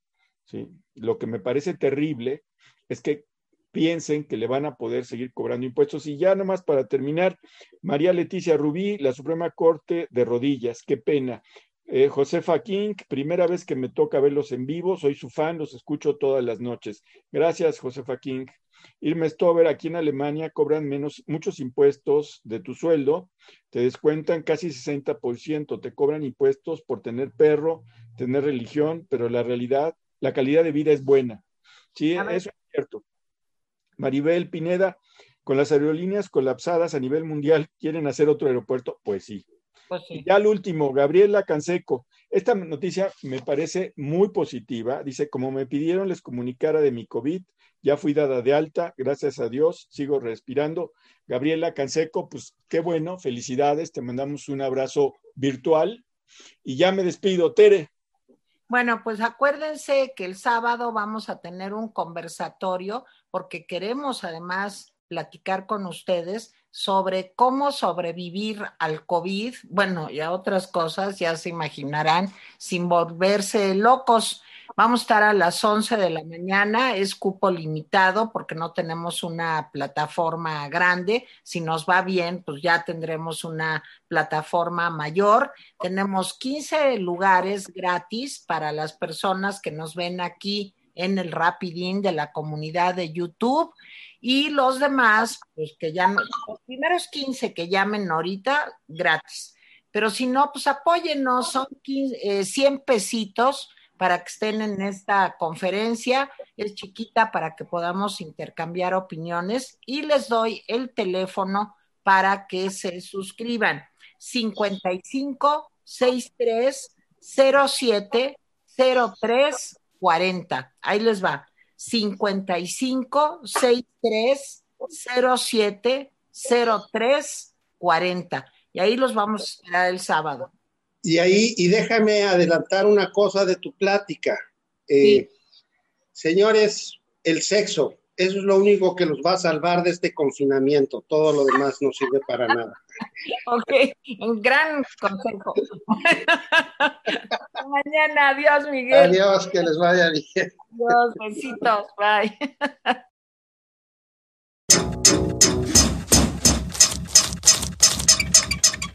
¿sí? Lo que me parece terrible es que piensen que le van a poder seguir cobrando impuestos. Y ya nomás para terminar, María Leticia Rubí, la Suprema Corte de rodillas, qué pena. Eh, Josefa King, primera vez que me toca verlos en vivo, soy su fan, los escucho todas las noches. Gracias, Josefa King. Irme Stover, aquí en Alemania cobran menos, muchos impuestos de tu sueldo, te descuentan casi 60%, te cobran impuestos por tener perro, tener religión, pero la realidad, la calidad de vida es buena. Sí, eso es cierto. Maribel Pineda, con las aerolíneas colapsadas a nivel mundial, ¿quieren hacer otro aeropuerto? Pues sí. Pues sí. Ya al último, Gabriela Canseco. Esta noticia me parece muy positiva. Dice, como me pidieron les comunicara de mi COVID, ya fui dada de alta, gracias a Dios, sigo respirando. Gabriela Canseco, pues qué bueno, felicidades, te mandamos un abrazo virtual y ya me despido, Tere. Bueno, pues acuérdense que el sábado vamos a tener un conversatorio porque queremos además platicar con ustedes sobre cómo sobrevivir al COVID, bueno, y a otras cosas, ya se imaginarán, sin volverse locos. Vamos a estar a las 11 de la mañana, es cupo limitado porque no tenemos una plataforma grande. Si nos va bien, pues ya tendremos una plataforma mayor. Tenemos 15 lugares gratis para las personas que nos ven aquí en el Rapidín de la comunidad de YouTube y los demás, pues que llamen, los primeros 15 que llamen ahorita, gratis. Pero si no, pues apóyennos, son 100 eh, pesitos para que estén en esta conferencia. Es chiquita para que podamos intercambiar opiniones y les doy el teléfono para que se suscriban. 55 63 07 03 40. Ahí les va. 55 63 07 03 40. Y ahí los vamos a esperar el sábado. Y ahí, y déjame adelantar una cosa de tu plática. Eh, señores, el sexo, eso es lo único que los va a salvar de este confinamiento. Todo lo demás no sirve para nada. Ok, un gran consejo. Mañana, adiós, Miguel. Adiós, que les vaya bien. Adiós, besitos, bye.